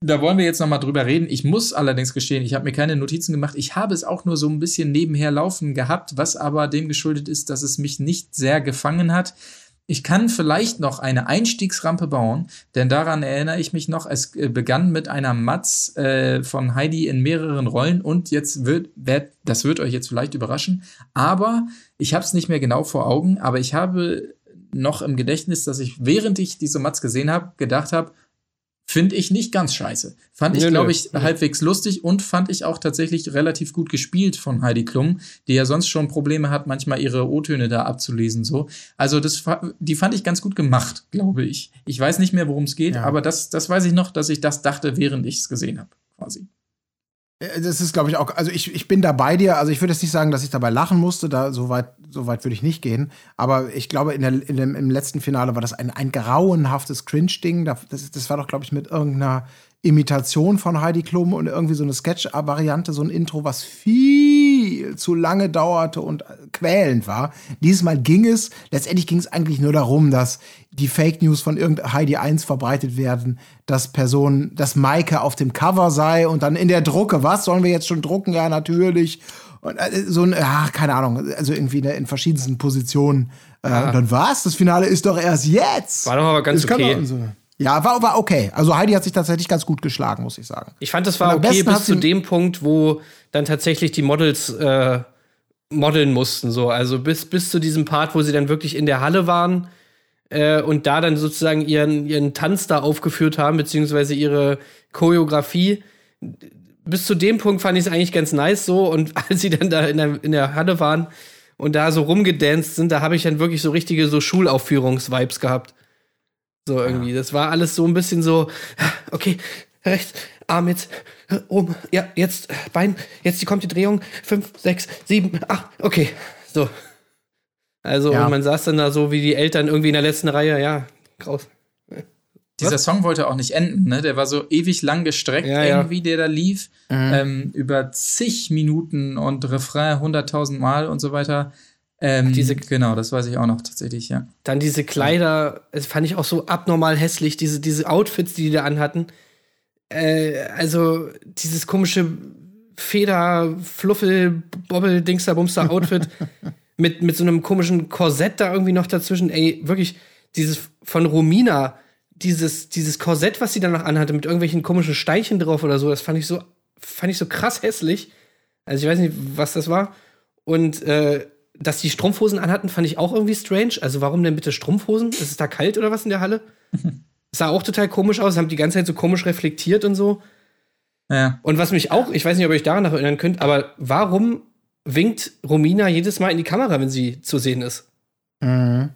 da wollen wir jetzt noch mal drüber reden. Ich muss allerdings gestehen, ich habe mir keine Notizen gemacht. Ich habe es auch nur so ein bisschen nebenher laufen gehabt, was aber dem geschuldet ist, dass es mich nicht sehr gefangen hat. Ich kann vielleicht noch eine Einstiegsrampe bauen, denn daran erinnere ich mich noch. Es äh, begann mit einer Matz äh, von Heidi in mehreren Rollen und jetzt wird, wird das wird euch jetzt vielleicht überraschen, aber ich habe es nicht mehr genau vor Augen, aber ich habe noch im Gedächtnis, dass ich während ich diese Matz gesehen habe, gedacht habe, Finde ich nicht ganz scheiße. Fand ich, glaube ich, nö. halbwegs lustig und fand ich auch tatsächlich relativ gut gespielt von Heidi Klum, die ja sonst schon Probleme hat, manchmal ihre O-Töne da abzulesen. So. Also das, die fand ich ganz gut gemacht, glaube ich. Ich weiß nicht mehr, worum es geht, ja. aber das, das weiß ich noch, dass ich das dachte, während ich es gesehen habe, quasi. Äh, das ist, glaube ich, auch, also ich, ich bin da bei dir. Also ich würde jetzt nicht sagen, dass ich dabei lachen musste, da so weit, so weit würde ich nicht gehen. Aber ich glaube, in der, in dem, im letzten Finale war das ein, ein grauenhaftes Cringe-Ding. Das, das war doch, glaube ich, mit irgendeiner Imitation von Heidi Klum und irgendwie so eine Sketch-Variante, so ein Intro, was viel zu lange dauerte und quälend war. Dieses Mal ging es, letztendlich ging es eigentlich nur darum, dass die Fake News von irgendeinem Heidi 1 verbreitet werden, dass Personen, dass Maike auf dem Cover sei und dann in der Drucke, was sollen wir jetzt schon drucken? Ja, natürlich. Und äh, so ein, ja, keine Ahnung, also irgendwie in verschiedensten Positionen. Äh, ja. Und dann war's, das Finale ist doch erst jetzt. War doch aber ganz okay. Ja, war, war okay. Also Heidi hat sich tatsächlich ganz gut geschlagen, muss ich sagen. Ich fand, das war okay bis zu dem Punkt, wo dann tatsächlich die Models äh, modeln mussten. So. Also bis, bis zu diesem Part, wo sie dann wirklich in der Halle waren äh, und da dann sozusagen ihren, ihren Tanz da aufgeführt haben, beziehungsweise ihre Choreografie. Bis zu dem Punkt fand ich es eigentlich ganz nice so. Und als sie dann da in der, in der Halle waren und da so rumgedanced sind, da habe ich dann wirklich so richtige so Schulaufführungs-Vibes gehabt. So irgendwie. Ja. Das war alles so ein bisschen so, okay, rechts, Arm jetzt, oben, ja, jetzt Bein, jetzt kommt die Drehung, fünf, sechs, sieben, acht, okay, so. Also, ja. und man saß dann da so wie die Eltern irgendwie in der letzten Reihe, ja, kraus. Dieser Song wollte auch nicht enden, ne? Der war so ewig lang gestreckt, ja, irgendwie, der da lief. Mhm. Ähm, über zig Minuten und Refrain hunderttausend Mal und so weiter. Ähm, diese, genau, das weiß ich auch noch tatsächlich, ja. Dann diese Kleider, das fand ich auch so abnormal hässlich, diese, diese Outfits, die die da anhatten. Äh, also dieses komische Feder, Fluffel, Bobbel, Dingster, Bumster Outfit mit, mit so einem komischen Korsett da irgendwie noch dazwischen. Ey, wirklich, dieses von Romina, dieses, dieses Korsett, was sie da noch anhatte, mit irgendwelchen komischen Steinchen drauf oder so, das fand ich so, fand ich so krass hässlich. Also ich weiß nicht, was das war. Und äh, dass die Strumpfhosen anhatten, fand ich auch irgendwie strange. Also warum denn bitte Strumpfhosen? Ist es da kalt oder was in der Halle? sah auch total komisch aus, haben die ganze Zeit so komisch reflektiert und so. Ja. Und was mich auch, ich weiß nicht, ob ihr euch daran noch erinnern könnt, aber warum winkt Romina jedes Mal in die Kamera, wenn sie zu sehen ist? Mhm.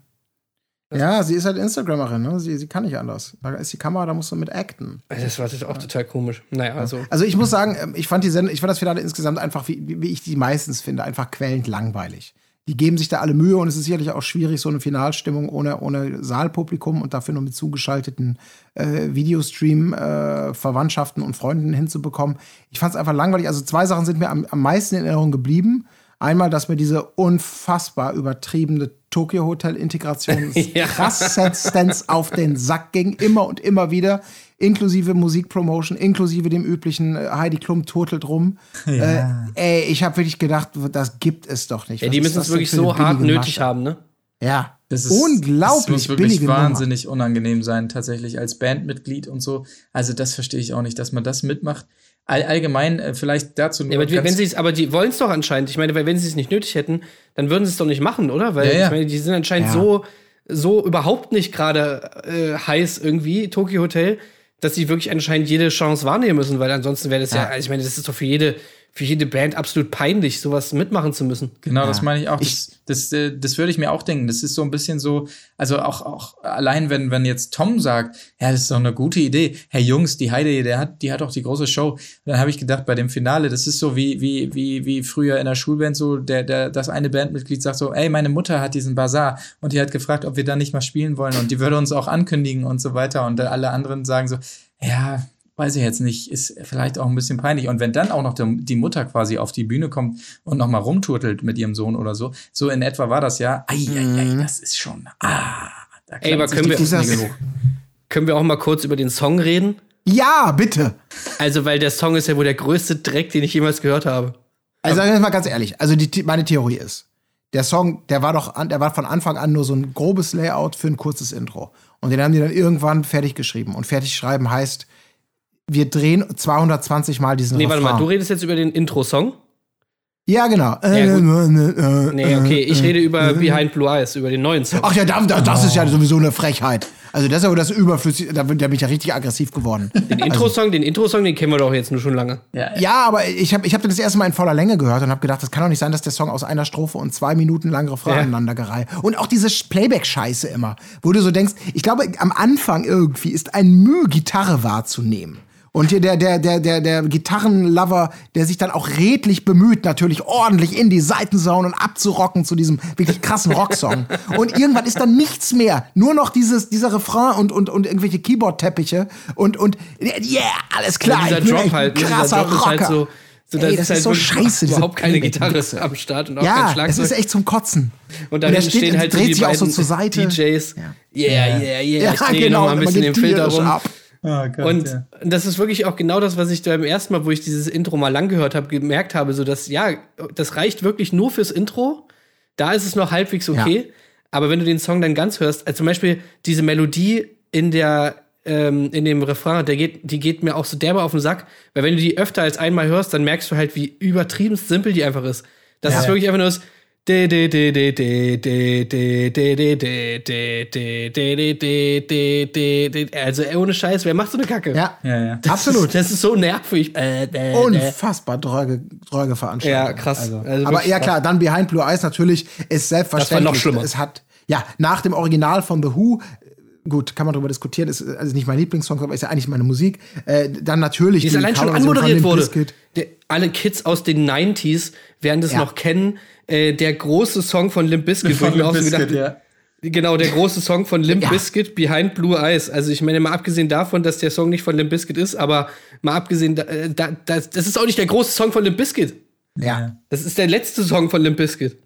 Ja, sie ist halt Instagrammerin, ne? Sie, sie kann nicht anders. Da ist die Kamera, da musst du mit acten. Das war das auch total komisch. Naja, also. Also ich muss sagen, ähm, ich fand die Sendung, ich fand das Finale insgesamt einfach, wie, wie ich die meistens finde, einfach quälend langweilig die geben sich da alle Mühe und es ist sicherlich auch schwierig, so eine Finalstimmung ohne, ohne Saalpublikum und dafür nur mit zugeschalteten äh, Videostream, äh, Verwandtschaften und Freunden hinzubekommen. Ich fand es einfach langweilig. Also zwei Sachen sind mir am, am meisten in Erinnerung geblieben. Einmal, dass mir diese unfassbar übertriebene Tokyo Hotel Integration ja. krassestens auf den Sack ging, immer und immer wieder, inklusive Musikpromotion, inklusive dem üblichen äh, Heidi Klum turtelt rum. Ja. Äh, ey, ich habe wirklich gedacht, das gibt es doch nicht. Ja, die müssen es wirklich so hart nötig Masche? haben, ne? Ja, das ist unglaublich. Das muss wirklich wahnsinnig Nummer. unangenehm sein, tatsächlich als Bandmitglied und so. Also das verstehe ich auch nicht, dass man das mitmacht. All, allgemein äh, vielleicht dazu nur. Ja, aber, wenn sie aber die wollen es doch anscheinend. Ich meine, weil wenn sie es nicht nötig hätten, dann würden sie es doch nicht machen, oder? Weil ja, ja. ich meine, die sind anscheinend ja. so so überhaupt nicht gerade äh, heiß irgendwie Tokyo Hotel, dass sie wirklich anscheinend jede Chance wahrnehmen müssen, weil ansonsten wäre das ja, ich meine, das ist doch für jede für jede Band absolut peinlich, sowas mitmachen zu müssen. Genau, ja. das meine ich auch. Das, das, das, äh, das würde ich mir auch denken. Das ist so ein bisschen so, also auch, auch allein, wenn, wenn jetzt Tom sagt, ja, das ist doch eine gute Idee. Herr Jungs, die Heide, der hat, die hat doch die große Show. Und dann habe ich gedacht, bei dem Finale, das ist so wie, wie, wie, wie früher in der Schulband so, der, der, das eine Bandmitglied sagt so, ey, meine Mutter hat diesen Bazar und die hat gefragt, ob wir da nicht mal spielen wollen und die würde uns auch ankündigen und so weiter. Und alle anderen sagen so, ja, weiß ich jetzt nicht, ist vielleicht auch ein bisschen peinlich. Und wenn dann auch noch die Mutter quasi auf die Bühne kommt und nochmal rumturtelt mit ihrem Sohn oder so, so in etwa war das ja, ei, ei, ei, mhm. das ist schon, ah, da Ey, aber können wir, können wir auch mal kurz über den Song reden? Ja, bitte. Also, weil der Song ist ja wohl der größte Dreck, den ich jemals gehört habe. Also, sagen wir mal ganz ehrlich, also die, meine Theorie ist, der Song, der war doch, an, der war von Anfang an nur so ein grobes Layout für ein kurzes Intro. Und den haben die dann irgendwann fertig geschrieben. Und fertig schreiben heißt, wir drehen 220 Mal diesen Nee, Refrain. warte mal, du redest jetzt über den Intro-Song? Ja, genau. Ja, äh, äh, äh, nee, okay, ich rede über Behind Blue Eyes, über den neuen Song. Ach ja, das, das ist ja sowieso eine Frechheit. Also das ist aber das überflüssig, da bin ich ja richtig aggressiv geworden. Den also Intro-Song, den Intro-Song, den kennen wir doch jetzt nur schon lange. Ja, ja aber ich habe ich hab den das erste Mal in voller Länge gehört und habe gedacht, das kann doch nicht sein, dass der Song aus einer Strophe und zwei Minuten lang Refrain ja. aneinandergereiht. Und auch diese Playback-Scheiße immer, wo du so denkst, ich glaube, am Anfang irgendwie ist ein Mühe, Gitarre wahrzunehmen. Und hier der, der, der, der, der Gitarrenlover, der sich dann auch redlich bemüht, natürlich ordentlich in die Seitensauen und abzurocken zu diesem wirklich krassen Rocksong. und irgendwann ist dann nichts mehr. Nur noch dieses, dieser Refrain und, und, und irgendwelche Keyboard-Teppiche und, und, yeah, alles klar. Ja, dieser Drop halt, krasser dieser Drop Rocker. Ist halt so so, Ey, das ist, halt ist so scheiße. Überhaupt keine Gitarre am Start und auch ja, kein Schlagzeug. es ist echt zum Kotzen. Und dann stehen halt dreht sich auch so zur Seite. DJs. Ja, yeah, yeah, yeah. ja, ich drehe genau, noch mal ein bisschen den Filter rum. Ab. Oh Gott, und ja. das ist wirklich auch genau das, was ich beim ersten Mal, wo ich dieses Intro mal lang gehört habe, gemerkt habe, so dass ja, das reicht wirklich nur fürs Intro. Da ist es noch halbwegs okay. Ja. Aber wenn du den Song dann ganz hörst, also zum Beispiel diese Melodie in der ähm, in dem Refrain, der geht, die geht mir auch so derbe auf den Sack, weil wenn du die öfter als einmal hörst, dann merkst du halt, wie übertrieben simpel die einfach ist. Das ja. ist wirklich einfach nur das also ohne Scheiß, wer macht so eine Kacke? Ja, ja, ja. absolut. das ist so nervig. Unfassbar dröge, dröge Veranstaltung. Ja, krass. Also, also aber ja klar, dann Behind Blue Eyes natürlich ist selbstverständlich. Das war noch schlimmer. Es hat ja nach dem Original von The Who gut, kann man darüber diskutieren, ist also nicht mein Lieblingssong, aber ist ja eigentlich meine Musik. Äh, dann natürlich. Die ist allein schon anmoderiert wurde. Der, alle Kids aus den 90s werden das ja. noch kennen. Äh, der große Song von Limp Bizkit, mir auch so gedacht ja. Genau, der große Song von Limp ja. Bizkit, Behind Blue Eyes. Also ich meine, mal abgesehen davon, dass der Song nicht von Limp Bizkit ist, aber mal abgesehen, da, da, das, das ist auch nicht der große Song von Limp Bizkit. Ja. Das ist der letzte Song von Limp Bizkit.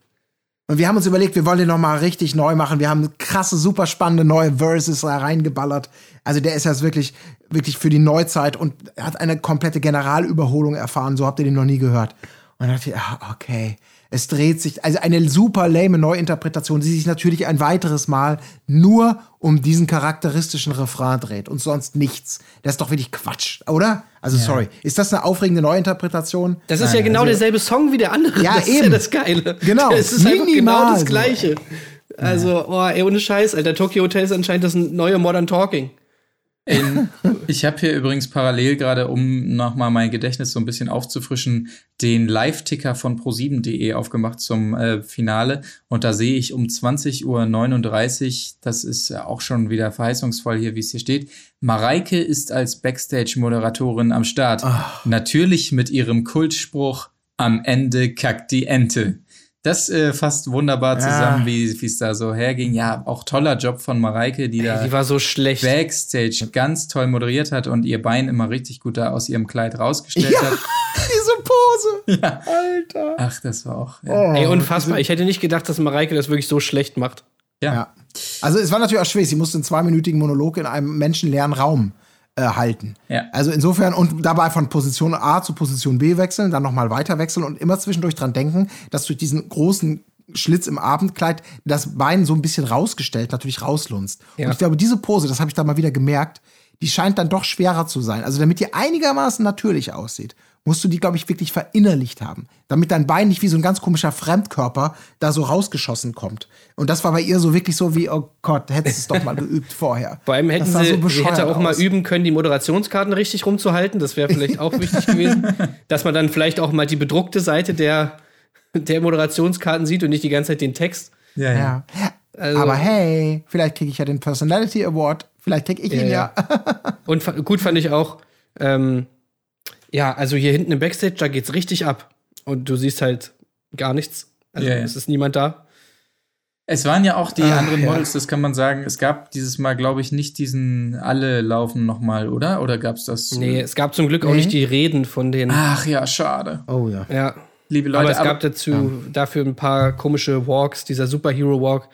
Und wir haben uns überlegt, wir wollen den noch mal richtig neu machen. Wir haben krasse, super spannende neue Verses da reingeballert. Also der ist jetzt wirklich, wirklich für die Neuzeit und hat eine komplette Generalüberholung erfahren. So habt ihr den noch nie gehört. Und dann dachte ich, ah, okay. Es dreht sich, also eine super lame Neuinterpretation, die sich natürlich ein weiteres Mal nur um diesen charakteristischen Refrain dreht und sonst nichts. Das ist doch wirklich Quatsch, oder? Also, ja. sorry. Ist das eine aufregende Neuinterpretation? Das ist Nein, ja genau also, derselbe Song wie der andere. Ja, das eben. ist ja das Geile. Genau. Es ist einfach genau das Gleiche. Also, oh, ey, ohne Scheiß, Alter. Tokyo Hotel ist anscheinend das neue Modern Talking. In, ich habe hier übrigens parallel gerade, um nochmal mein Gedächtnis so ein bisschen aufzufrischen, den Live-Ticker von pro7.de aufgemacht zum äh, Finale. Und da sehe ich um 20.39 Uhr, das ist auch schon wieder verheißungsvoll hier, wie es hier steht. Mareike ist als Backstage-Moderatorin am Start. Ach. Natürlich mit ihrem Kultspruch, am Ende kackt die Ente. Das äh, fasst wunderbar zusammen, ja. wie es da so herging. Ja, auch toller Job von Mareike, die da die war so schlecht. Backstage ganz toll moderiert hat und ihr Bein immer richtig gut da aus ihrem Kleid rausgestellt ja, hat. Diese Pose. Ja. Alter. Ach, das war auch. Ja. Oh, Ey, unfassbar. Ich hätte nicht gedacht, dass Mareike das wirklich so schlecht macht. Ja. ja. Also es war natürlich auch schwer. Sie musste einen zweiminütigen Monolog in einem menschenleeren Raum äh, halten. Ja. Also insofern und dabei von Position A zu Position B wechseln, dann nochmal weiter wechseln und immer zwischendurch dran denken, dass durch diesen großen Schlitz im Abendkleid das Bein so ein bisschen rausgestellt natürlich rauslunzt. Ja. Und ich glaube, diese Pose, das habe ich da mal wieder gemerkt, die scheint dann doch schwerer zu sein. Also damit die einigermaßen natürlich aussieht, musst du die, glaube ich, wirklich verinnerlicht haben. Damit dein Bein nicht wie so ein ganz komischer Fremdkörper da so rausgeschossen kommt. Und das war bei ihr so wirklich so wie, oh Gott, hättest du es doch mal geübt vorher. Vor allem hätten sie, so sie hätte auch aus. mal üben können, die Moderationskarten richtig rumzuhalten. Das wäre vielleicht auch wichtig gewesen. Dass man dann vielleicht auch mal die bedruckte Seite der, der Moderationskarten sieht und nicht die ganze Zeit den Text. Ja, ja. Also, Aber hey, vielleicht kriege ich ja den Personality Award. Vielleicht kriege ich ja, ihn ja. ja. und gut fand ich auch, ähm, ja, also hier hinten im Backstage, da geht's richtig ab. Und du siehst halt gar nichts. Also yeah. es ist niemand da. Es waren ja auch die Ach, anderen Models, ja. das kann man sagen. Es gab dieses Mal, glaube ich, nicht diesen alle laufen noch mal, oder? Oder gab's das? Nee, es gab zum Glück nee. auch nicht die Reden von den. Ach ja, schade. Oh ja. Ja. Liebe Leute, aber es aber, gab dazu ja. dafür ein paar komische Walks, dieser Superhero Walk.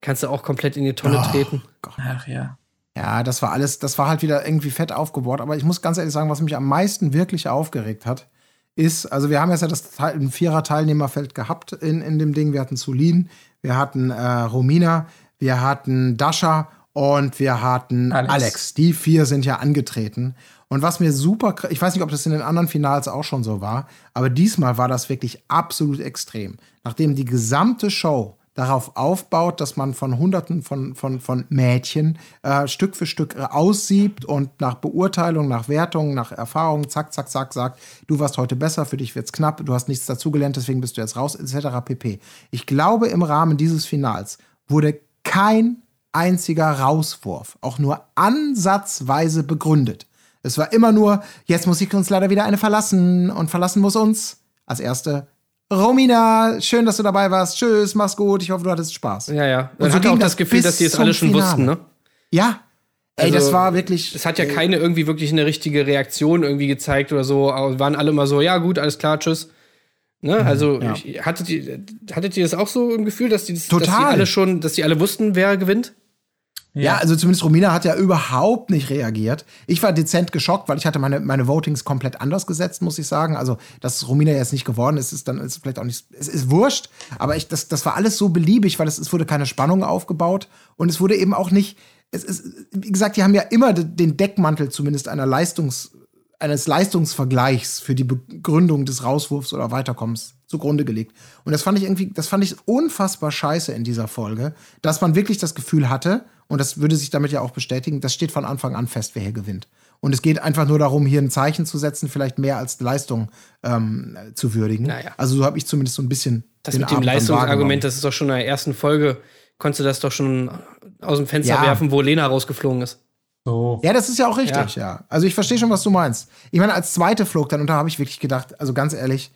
Kannst du auch komplett in die Tonne oh, treten. Gott. Ach ja. Ja, das war alles, das war halt wieder irgendwie fett aufgebohrt. Aber ich muss ganz ehrlich sagen, was mich am meisten wirklich aufgeregt hat, ist, also wir haben jetzt ja das ein Vierer-Teilnehmerfeld gehabt in, in dem Ding. Wir hatten Sulin, wir hatten äh, Romina, wir hatten Dasha und wir hatten Alex. Alex. Die vier sind ja angetreten. Und was mir super, ich weiß nicht, ob das in den anderen Finals auch schon so war, aber diesmal war das wirklich absolut extrem. Nachdem die gesamte Show darauf aufbaut, dass man von Hunderten von, von, von Mädchen äh, Stück für Stück aussiebt und nach Beurteilung, nach Wertung, nach Erfahrung, zack, zack, zack, sagt, du warst heute besser, für dich wird's knapp, du hast nichts dazugelernt, deswegen bist du jetzt raus, etc. pp. Ich glaube, im Rahmen dieses Finals wurde kein einziger Rauswurf auch nur ansatzweise begründet. Es war immer nur, jetzt muss ich uns leider wieder eine verlassen und verlassen muss uns als erste Romina, schön, dass du dabei warst. Tschüss, mach's gut. Ich hoffe, du hattest Spaß. Ja, ja. Man so hatte auch das Gefühl, dass die es alle schon Finale. wussten, ne? Ja. Ey, also, das war wirklich. Es hat ja keine irgendwie wirklich eine richtige Reaktion irgendwie gezeigt oder so. Aber waren alle immer so, ja, gut, alles klar, tschüss. Ne? Mhm, also, ja. ich, hattet, ihr, hattet ihr das auch so im Gefühl, dass die, das, Total. dass die alle schon, dass die alle wussten, wer gewinnt? Ja. ja. also zumindest Romina hat ja überhaupt nicht reagiert. Ich war dezent geschockt, weil ich hatte meine, meine Votings komplett anders gesetzt, muss ich sagen. Also, dass Romina jetzt nicht geworden ist, ist dann ist vielleicht auch nicht, es ist wurscht. Aber ich, das, das war alles so beliebig, weil es, es wurde keine Spannung aufgebaut und es wurde eben auch nicht, es ist, wie gesagt, die haben ja immer den Deckmantel zumindest einer Leistungs, eines Leistungsvergleichs für die Begründung des Rauswurfs oder Weiterkommens zugrunde gelegt. Und das fand ich irgendwie, das fand ich unfassbar scheiße in dieser Folge, dass man wirklich das Gefühl hatte, und das würde sich damit ja auch bestätigen, das steht von Anfang an fest, wer hier gewinnt. Und es geht einfach nur darum, hier ein Zeichen zu setzen, vielleicht mehr als Leistung ähm, zu würdigen. Naja. Also so habe ich zumindest so ein bisschen. Das mit dem Leistungsargument, das ist doch schon in der ersten Folge, konntest du das doch schon aus dem Fenster ja. werfen, wo Lena rausgeflogen ist. So. Ja, das ist ja auch richtig, ja. ja. Also ich verstehe schon, was du meinst. Ich meine, als zweite flog dann, und da habe ich wirklich gedacht, also ganz ehrlich,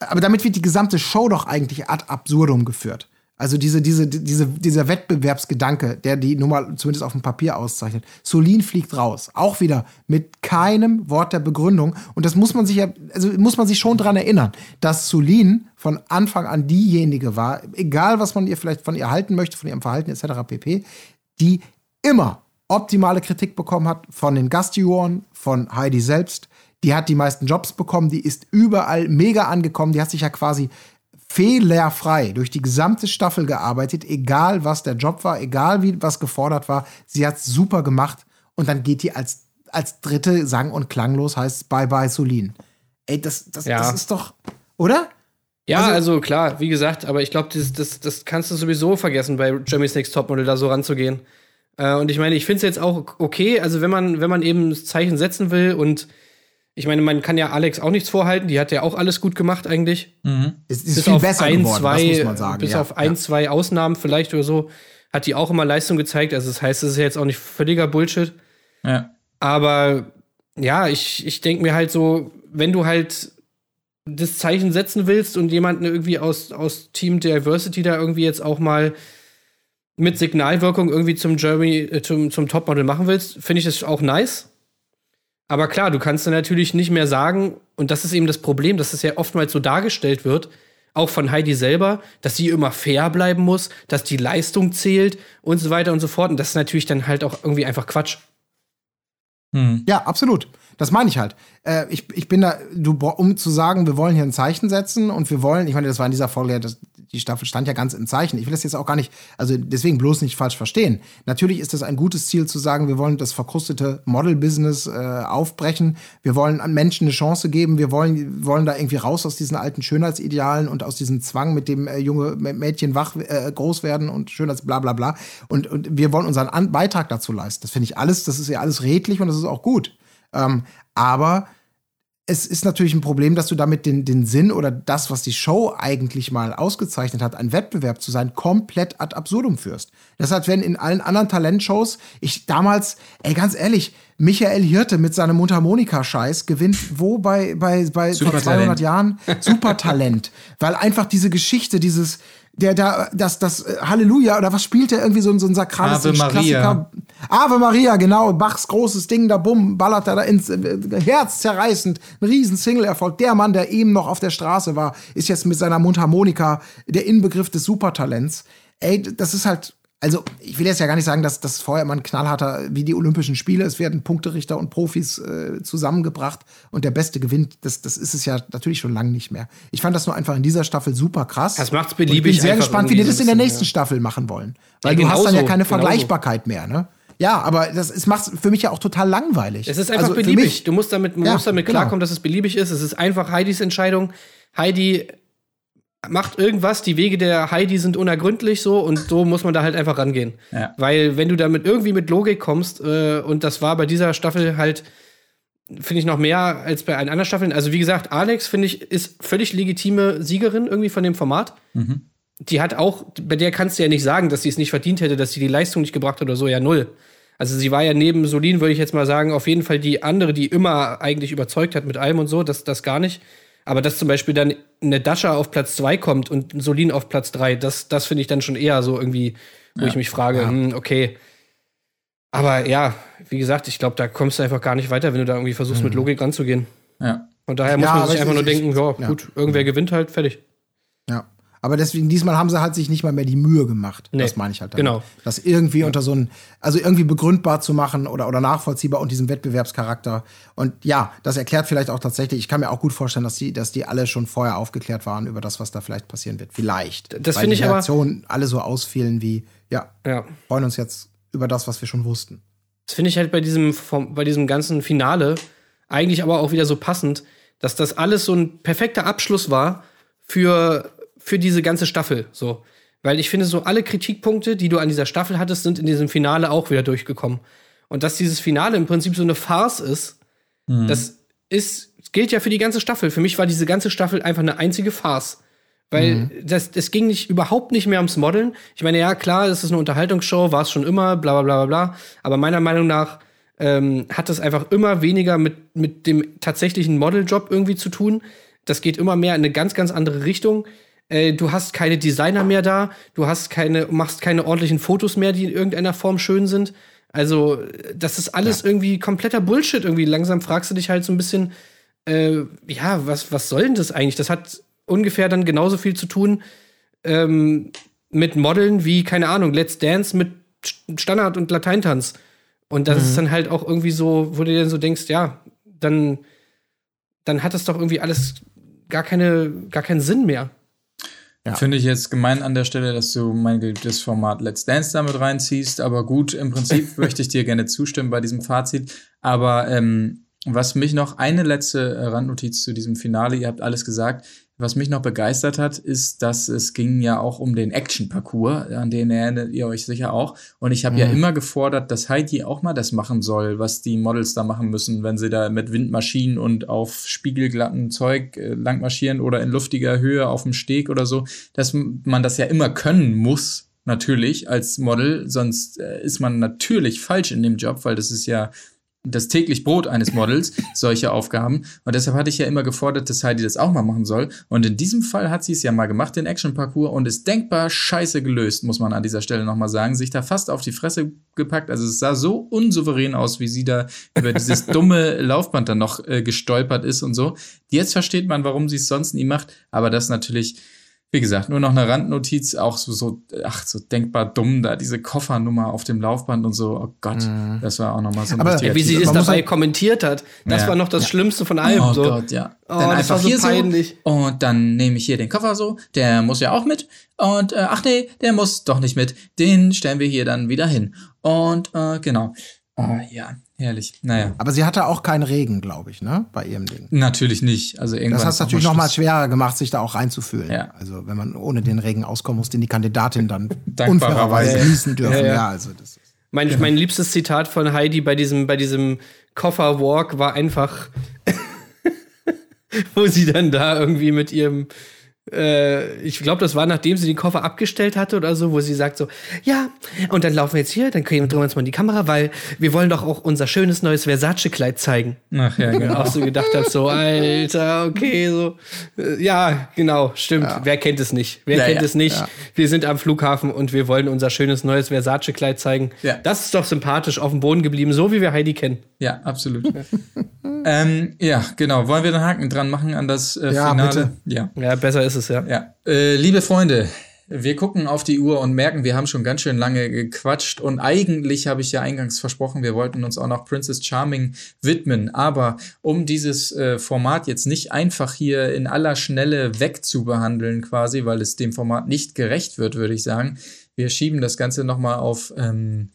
aber damit wird die gesamte Show doch eigentlich ad absurdum geführt. Also diese, diese, diese, dieser Wettbewerbsgedanke, der die Nummer zumindest auf dem Papier auszeichnet. Solin fliegt raus. Auch wieder mit keinem Wort der Begründung. Und das muss man sich ja, also muss man sich schon dran erinnern, dass Solin von Anfang an diejenige war, egal was man ihr vielleicht von ihr halten möchte, von ihrem Verhalten etc. pp., die immer optimale Kritik bekommen hat von den Gastjuroren, von Heidi selbst. Die hat die meisten Jobs bekommen, die ist überall mega angekommen, die hat sich ja quasi fehlerfrei durch die gesamte Staffel gearbeitet, egal was der Job war, egal wie was gefordert war. Sie hat super gemacht und dann geht die als, als dritte sang- und klanglos heißt Bye Bye Solin. Ey, das, das, ja. das ist doch, oder? Ja, also, also, klar, wie gesagt, aber ich glaube, das, das, das kannst du sowieso vergessen, bei Jeremy's Next Topmodel da so ranzugehen. Äh, und ich meine, ich finde es jetzt auch okay, also wenn man, wenn man eben das Zeichen setzen will und ich meine, man kann ja Alex auch nichts vorhalten, die hat ja auch alles gut gemacht eigentlich. Mhm. Es ist bis viel besser ein, geworden, zwei, das muss man sagen. Bis ja, auf ein, ja. zwei Ausnahmen vielleicht oder so, hat die auch immer Leistung gezeigt. Also das heißt, es ist ja jetzt auch nicht völliger Bullshit. Ja. Aber ja, ich, ich denke mir halt so, wenn du halt das Zeichen setzen willst und jemanden irgendwie aus, aus Team Diversity da irgendwie jetzt auch mal mit Signalwirkung irgendwie zum Jeremy, äh, zum, zum Topmodel machen willst, finde ich das auch nice. Aber klar, du kannst dann natürlich nicht mehr sagen, und das ist eben das Problem, dass es ja oftmals so dargestellt wird, auch von Heidi selber, dass sie immer fair bleiben muss, dass die Leistung zählt und so weiter und so fort. Und das ist natürlich dann halt auch irgendwie einfach Quatsch. Hm. Ja, absolut. Das meine ich halt. Äh, ich, ich bin da, du, um zu sagen, wir wollen hier ein Zeichen setzen und wir wollen, ich meine, das war in dieser Folge, das, die Staffel stand ja ganz im Zeichen. Ich will das jetzt auch gar nicht, also deswegen bloß nicht falsch verstehen. Natürlich ist das ein gutes Ziel zu sagen, wir wollen das verkrustete Model-Business äh, aufbrechen. Wir wollen an Menschen eine Chance geben. Wir wollen, wollen da irgendwie raus aus diesen alten Schönheitsidealen und aus diesem Zwang, mit dem äh, junge Mädchen wach äh, groß werden und Schönheits bla bla bla. Und, und wir wollen unseren an Beitrag dazu leisten. Das finde ich alles, das ist ja alles redlich und das ist auch gut. Ähm, aber es ist natürlich ein Problem, dass du damit den, den Sinn oder das, was die Show eigentlich mal ausgezeichnet hat, ein Wettbewerb zu sein, komplett ad absurdum führst. Das heißt, wenn in allen anderen Talentshows ich damals, ey, ganz ehrlich, Michael Hirte mit seinem Mundharmonika-Scheiß gewinnt wo bei, bei, bei vor 200 Jahren? Supertalent. Weil einfach diese Geschichte, dieses, der da, das, das äh, Halleluja oder was spielt der irgendwie so, so ein sakrales Ave Maria. Ave Maria, genau, Bachs großes Ding, da bumm, ballert er da ins äh, Herz zerreißend, ein riesen Single-Erfolg. Der Mann, der eben noch auf der Straße war, ist jetzt mit seiner Mundharmonika der Inbegriff des Supertalents. Ey, das ist halt also ich will jetzt ja gar nicht sagen, dass das vorher immer ein knallharter wie die Olympischen Spiele. Es werden Punkterichter und Profis äh, zusammengebracht und der Beste gewinnt. Das, das ist es ja natürlich schon lange nicht mehr. Ich fand das nur einfach in dieser Staffel super krass. Das macht's beliebig. ich bin sehr gespannt, wie die das in der nächsten ja. Staffel machen wollen. Weil ja, du hast dann ja keine Vergleichbarkeit mehr, ne? Ja, aber das macht für mich ja auch total langweilig. Es ist einfach also beliebig. Du musst damit, ja, musst damit genau. klarkommen, dass es beliebig ist. Es ist einfach Heidis Entscheidung. Heidi macht irgendwas, die Wege der Heidi sind unergründlich so und so muss man da halt einfach rangehen. Ja. Weil wenn du damit irgendwie mit Logik kommst, äh, und das war bei dieser Staffel halt, finde ich, noch mehr als bei allen anderen Staffeln. Also wie gesagt, Alex, finde ich, ist völlig legitime Siegerin irgendwie von dem Format. Mhm. Die hat auch, bei der kannst du ja nicht sagen, dass sie es nicht verdient hätte, dass sie die Leistung nicht gebracht hat oder so, ja null. Also sie war ja neben Solin, würde ich jetzt mal sagen, auf jeden Fall die andere, die immer eigentlich überzeugt hat mit allem und so, das, das gar nicht. Aber dass zum Beispiel dann eine Dasha auf Platz 2 kommt und ein Solin auf Platz 3, das, das finde ich dann schon eher so irgendwie, wo ja. ich mich frage, ja. hm, okay. Aber ja, wie gesagt, ich glaube, da kommst du einfach gar nicht weiter, wenn du da irgendwie versuchst, mhm. mit Logik ranzugehen. Ja. Und daher muss ja, man sich einfach nur denken, ja, gut, irgendwer gewinnt halt, fertig. Aber deswegen, diesmal haben sie halt sich nicht mal mehr die Mühe gemacht. Nee, das meine ich halt damit. Genau. Das irgendwie ja. unter so ein, also irgendwie begründbar zu machen oder, oder nachvollziehbar und diesem Wettbewerbscharakter. Und ja, das erklärt vielleicht auch tatsächlich, ich kann mir auch gut vorstellen, dass die, dass die alle schon vorher aufgeklärt waren über das, was da vielleicht passieren wird. Vielleicht. Das finde ich aber. Alle so ausfielen wie, ja, ja, freuen uns jetzt über das, was wir schon wussten. Das finde ich halt bei diesem, bei diesem ganzen Finale eigentlich aber auch wieder so passend, dass das alles so ein perfekter Abschluss war für für diese ganze Staffel. So. Weil ich finde, so alle Kritikpunkte, die du an dieser Staffel hattest, sind in diesem Finale auch wieder durchgekommen. Und dass dieses Finale im Prinzip so eine Farce ist, mhm. das ist, gilt ja für die ganze Staffel. Für mich war diese ganze Staffel einfach eine einzige Farce. Weil mhm. das, das ging nicht überhaupt nicht mehr ums Modeln. Ich meine, ja, klar, es ist eine Unterhaltungsshow, war es schon immer, bla bla bla bla. Aber meiner Meinung nach ähm, hat das einfach immer weniger mit, mit dem tatsächlichen Modeljob irgendwie zu tun. Das geht immer mehr in eine ganz, ganz andere Richtung äh, du hast keine Designer mehr da, du hast keine, machst keine ordentlichen Fotos mehr, die in irgendeiner Form schön sind. Also, das ist alles ja. irgendwie kompletter Bullshit. Irgendwie langsam fragst du dich halt so ein bisschen, äh, ja, was, was soll denn das eigentlich? Das hat ungefähr dann genauso viel zu tun ähm, mit Modeln wie, keine Ahnung, Let's Dance mit Standard- und Lateintanz. Und das mhm. ist dann halt auch irgendwie so, wo du dir dann so denkst, ja, dann, dann hat das doch irgendwie alles gar, keine, gar keinen Sinn mehr. Ja. Finde ich jetzt gemein an der Stelle, dass du mein geliebtes Format Let's Dance damit reinziehst. Aber gut, im Prinzip möchte ich dir gerne zustimmen bei diesem Fazit. Aber ähm, was mich noch, eine letzte Randnotiz zu diesem Finale, ihr habt alles gesagt. Was mich noch begeistert hat, ist, dass es ging ja auch um den Action-Parcours, an den erinnert ihr euch sicher auch. Und ich habe mhm. ja immer gefordert, dass Heidi auch mal das machen soll, was die Models da machen müssen, wenn sie da mit Windmaschinen und auf spiegelglatten Zeug äh, langmarschieren oder in luftiger Höhe auf dem Steg oder so, dass man das ja immer können muss, natürlich als Model, sonst äh, ist man natürlich falsch in dem Job, weil das ist ja das täglich Brot eines Models, solche Aufgaben. Und deshalb hatte ich ja immer gefordert, dass Heidi das auch mal machen soll. Und in diesem Fall hat sie es ja mal gemacht, den Action-Parcours, und ist denkbar scheiße gelöst, muss man an dieser Stelle nochmal sagen. Sich da fast auf die Fresse gepackt. Also es sah so unsouverän aus, wie sie da über dieses dumme Laufband dann noch äh, gestolpert ist und so. Jetzt versteht man, warum sie es sonst nie macht. Aber das natürlich wie gesagt, nur noch eine Randnotiz, auch so, so, ach, so denkbar dumm da, diese Koffernummer auf dem Laufband und so, oh Gott, mhm. das war auch nochmal so ein Aber wie sie es dabei kommentiert hat, das ja. war noch das ja. Schlimmste von allem. Oh so. Gott, ja. Oh, dann einfach so hier peinlich. so und dann nehme ich hier den Koffer so, der muss ja auch mit und, äh, ach nee, der muss doch nicht mit, den stellen wir hier dann wieder hin. Und, äh, genau. Oh, ja, Herrlich. Naja. Aber sie hatte auch keinen Regen, glaube ich, ne? Bei ihrem Ding. Natürlich nicht. Also irgendwann das hat es natürlich noch mal schwerer gemacht, sich da auch reinzufühlen. Ja. Also wenn man ohne den Regen auskommen muss, den die Kandidatin dann unfairerweise genießen dürfen. Ja, ja. ja, also das mein, genau. mein liebstes Zitat von Heidi bei diesem, bei diesem Kofferwalk war einfach, wo sie dann da irgendwie mit ihrem ich glaube, das war nachdem sie den Koffer abgestellt hatte oder so, wo sie sagt so, ja, und dann laufen wir jetzt hier, dann drehen wir uns mal in die Kamera, weil wir wollen doch auch unser schönes neues Versace-Kleid zeigen. Ach ja, genau. Und auch so gedacht habe, so, Alter, okay, so. Äh, ja, genau, stimmt. Ja. Wer kennt es nicht? Wer ja, kennt ja. es nicht? Wir sind am Flughafen und wir wollen unser schönes neues Versace-Kleid zeigen. Ja. Das ist doch sympathisch auf dem Boden geblieben, so wie wir Heidi kennen. Ja, absolut. ähm, ja, genau. Wollen wir den Haken dran machen an das äh, Finale? Bitte. Ja, ja, besser ist ist es, ja. Ja. Äh, liebe Freunde, wir gucken auf die Uhr und merken, wir haben schon ganz schön lange gequatscht. Und eigentlich habe ich ja eingangs versprochen, wir wollten uns auch noch Princess Charming widmen. Aber um dieses äh, Format jetzt nicht einfach hier in aller Schnelle wegzubehandeln, quasi, weil es dem Format nicht gerecht wird, würde ich sagen, wir schieben das Ganze nochmal auf ähm,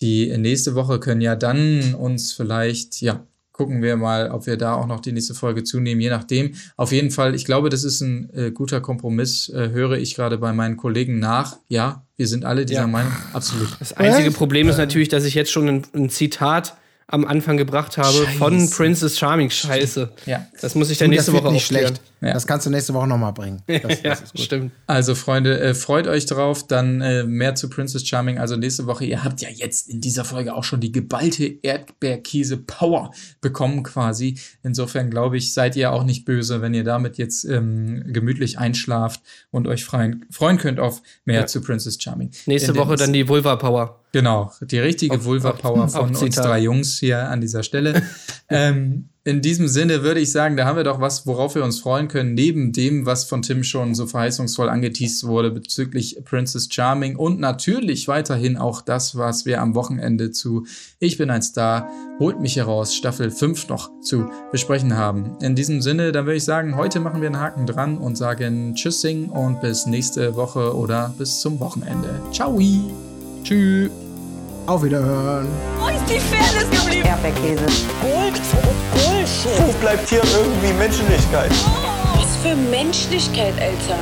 die nächste Woche, können ja dann uns vielleicht, ja, gucken wir mal, ob wir da auch noch die nächste Folge zunehmen, je nachdem. Auf jeden Fall, ich glaube, das ist ein äh, guter Kompromiss, äh, höre ich gerade bei meinen Kollegen nach. Ja, wir sind alle dieser ja. Meinung. Absolut. Das einzige Problem ist natürlich, dass ich jetzt schon ein, ein Zitat am Anfang gebracht habe Scheiße. von Princess Charming. Scheiße. Ja. Das muss ich dann nächste Woche nicht schlecht. Ja. Das kannst du nächste Woche nochmal bringen. Das, ja, das stimmt. Also, Freunde, äh, freut euch drauf. Dann äh, mehr zu Princess Charming. Also nächste Woche. Ihr habt ja jetzt in dieser Folge auch schon die geballte Erdbeerkäse-Power bekommen, quasi. Insofern glaube ich, seid ihr auch nicht böse, wenn ihr damit jetzt ähm, gemütlich einschlaft und euch freuen, freuen könnt auf mehr ja. zu Princess Charming. Nächste Woche dann die Vulva-Power. Genau, die richtige Vulva-Power von uns drei Jungs hier an dieser Stelle. ähm, in diesem Sinne würde ich sagen, da haben wir doch was, worauf wir uns freuen können, neben dem, was von Tim schon so verheißungsvoll angeteased wurde bezüglich Princess Charming und natürlich weiterhin auch das, was wir am Wochenende zu Ich bin ein Star, holt mich heraus, Staffel 5 noch zu besprechen haben. In diesem Sinne, dann würde ich sagen, heute machen wir einen Haken dran und sagen Tschüssing und bis nächste Woche oder bis zum Wochenende. Ciao! Tschüss! Auf Wiederhören. Wo ist die Fairness geblieben? Erdbeerkäse. Gold. Bullshit. Wo bleibt hier irgendwie Menschlichkeit? Was für Menschlichkeit, Alter.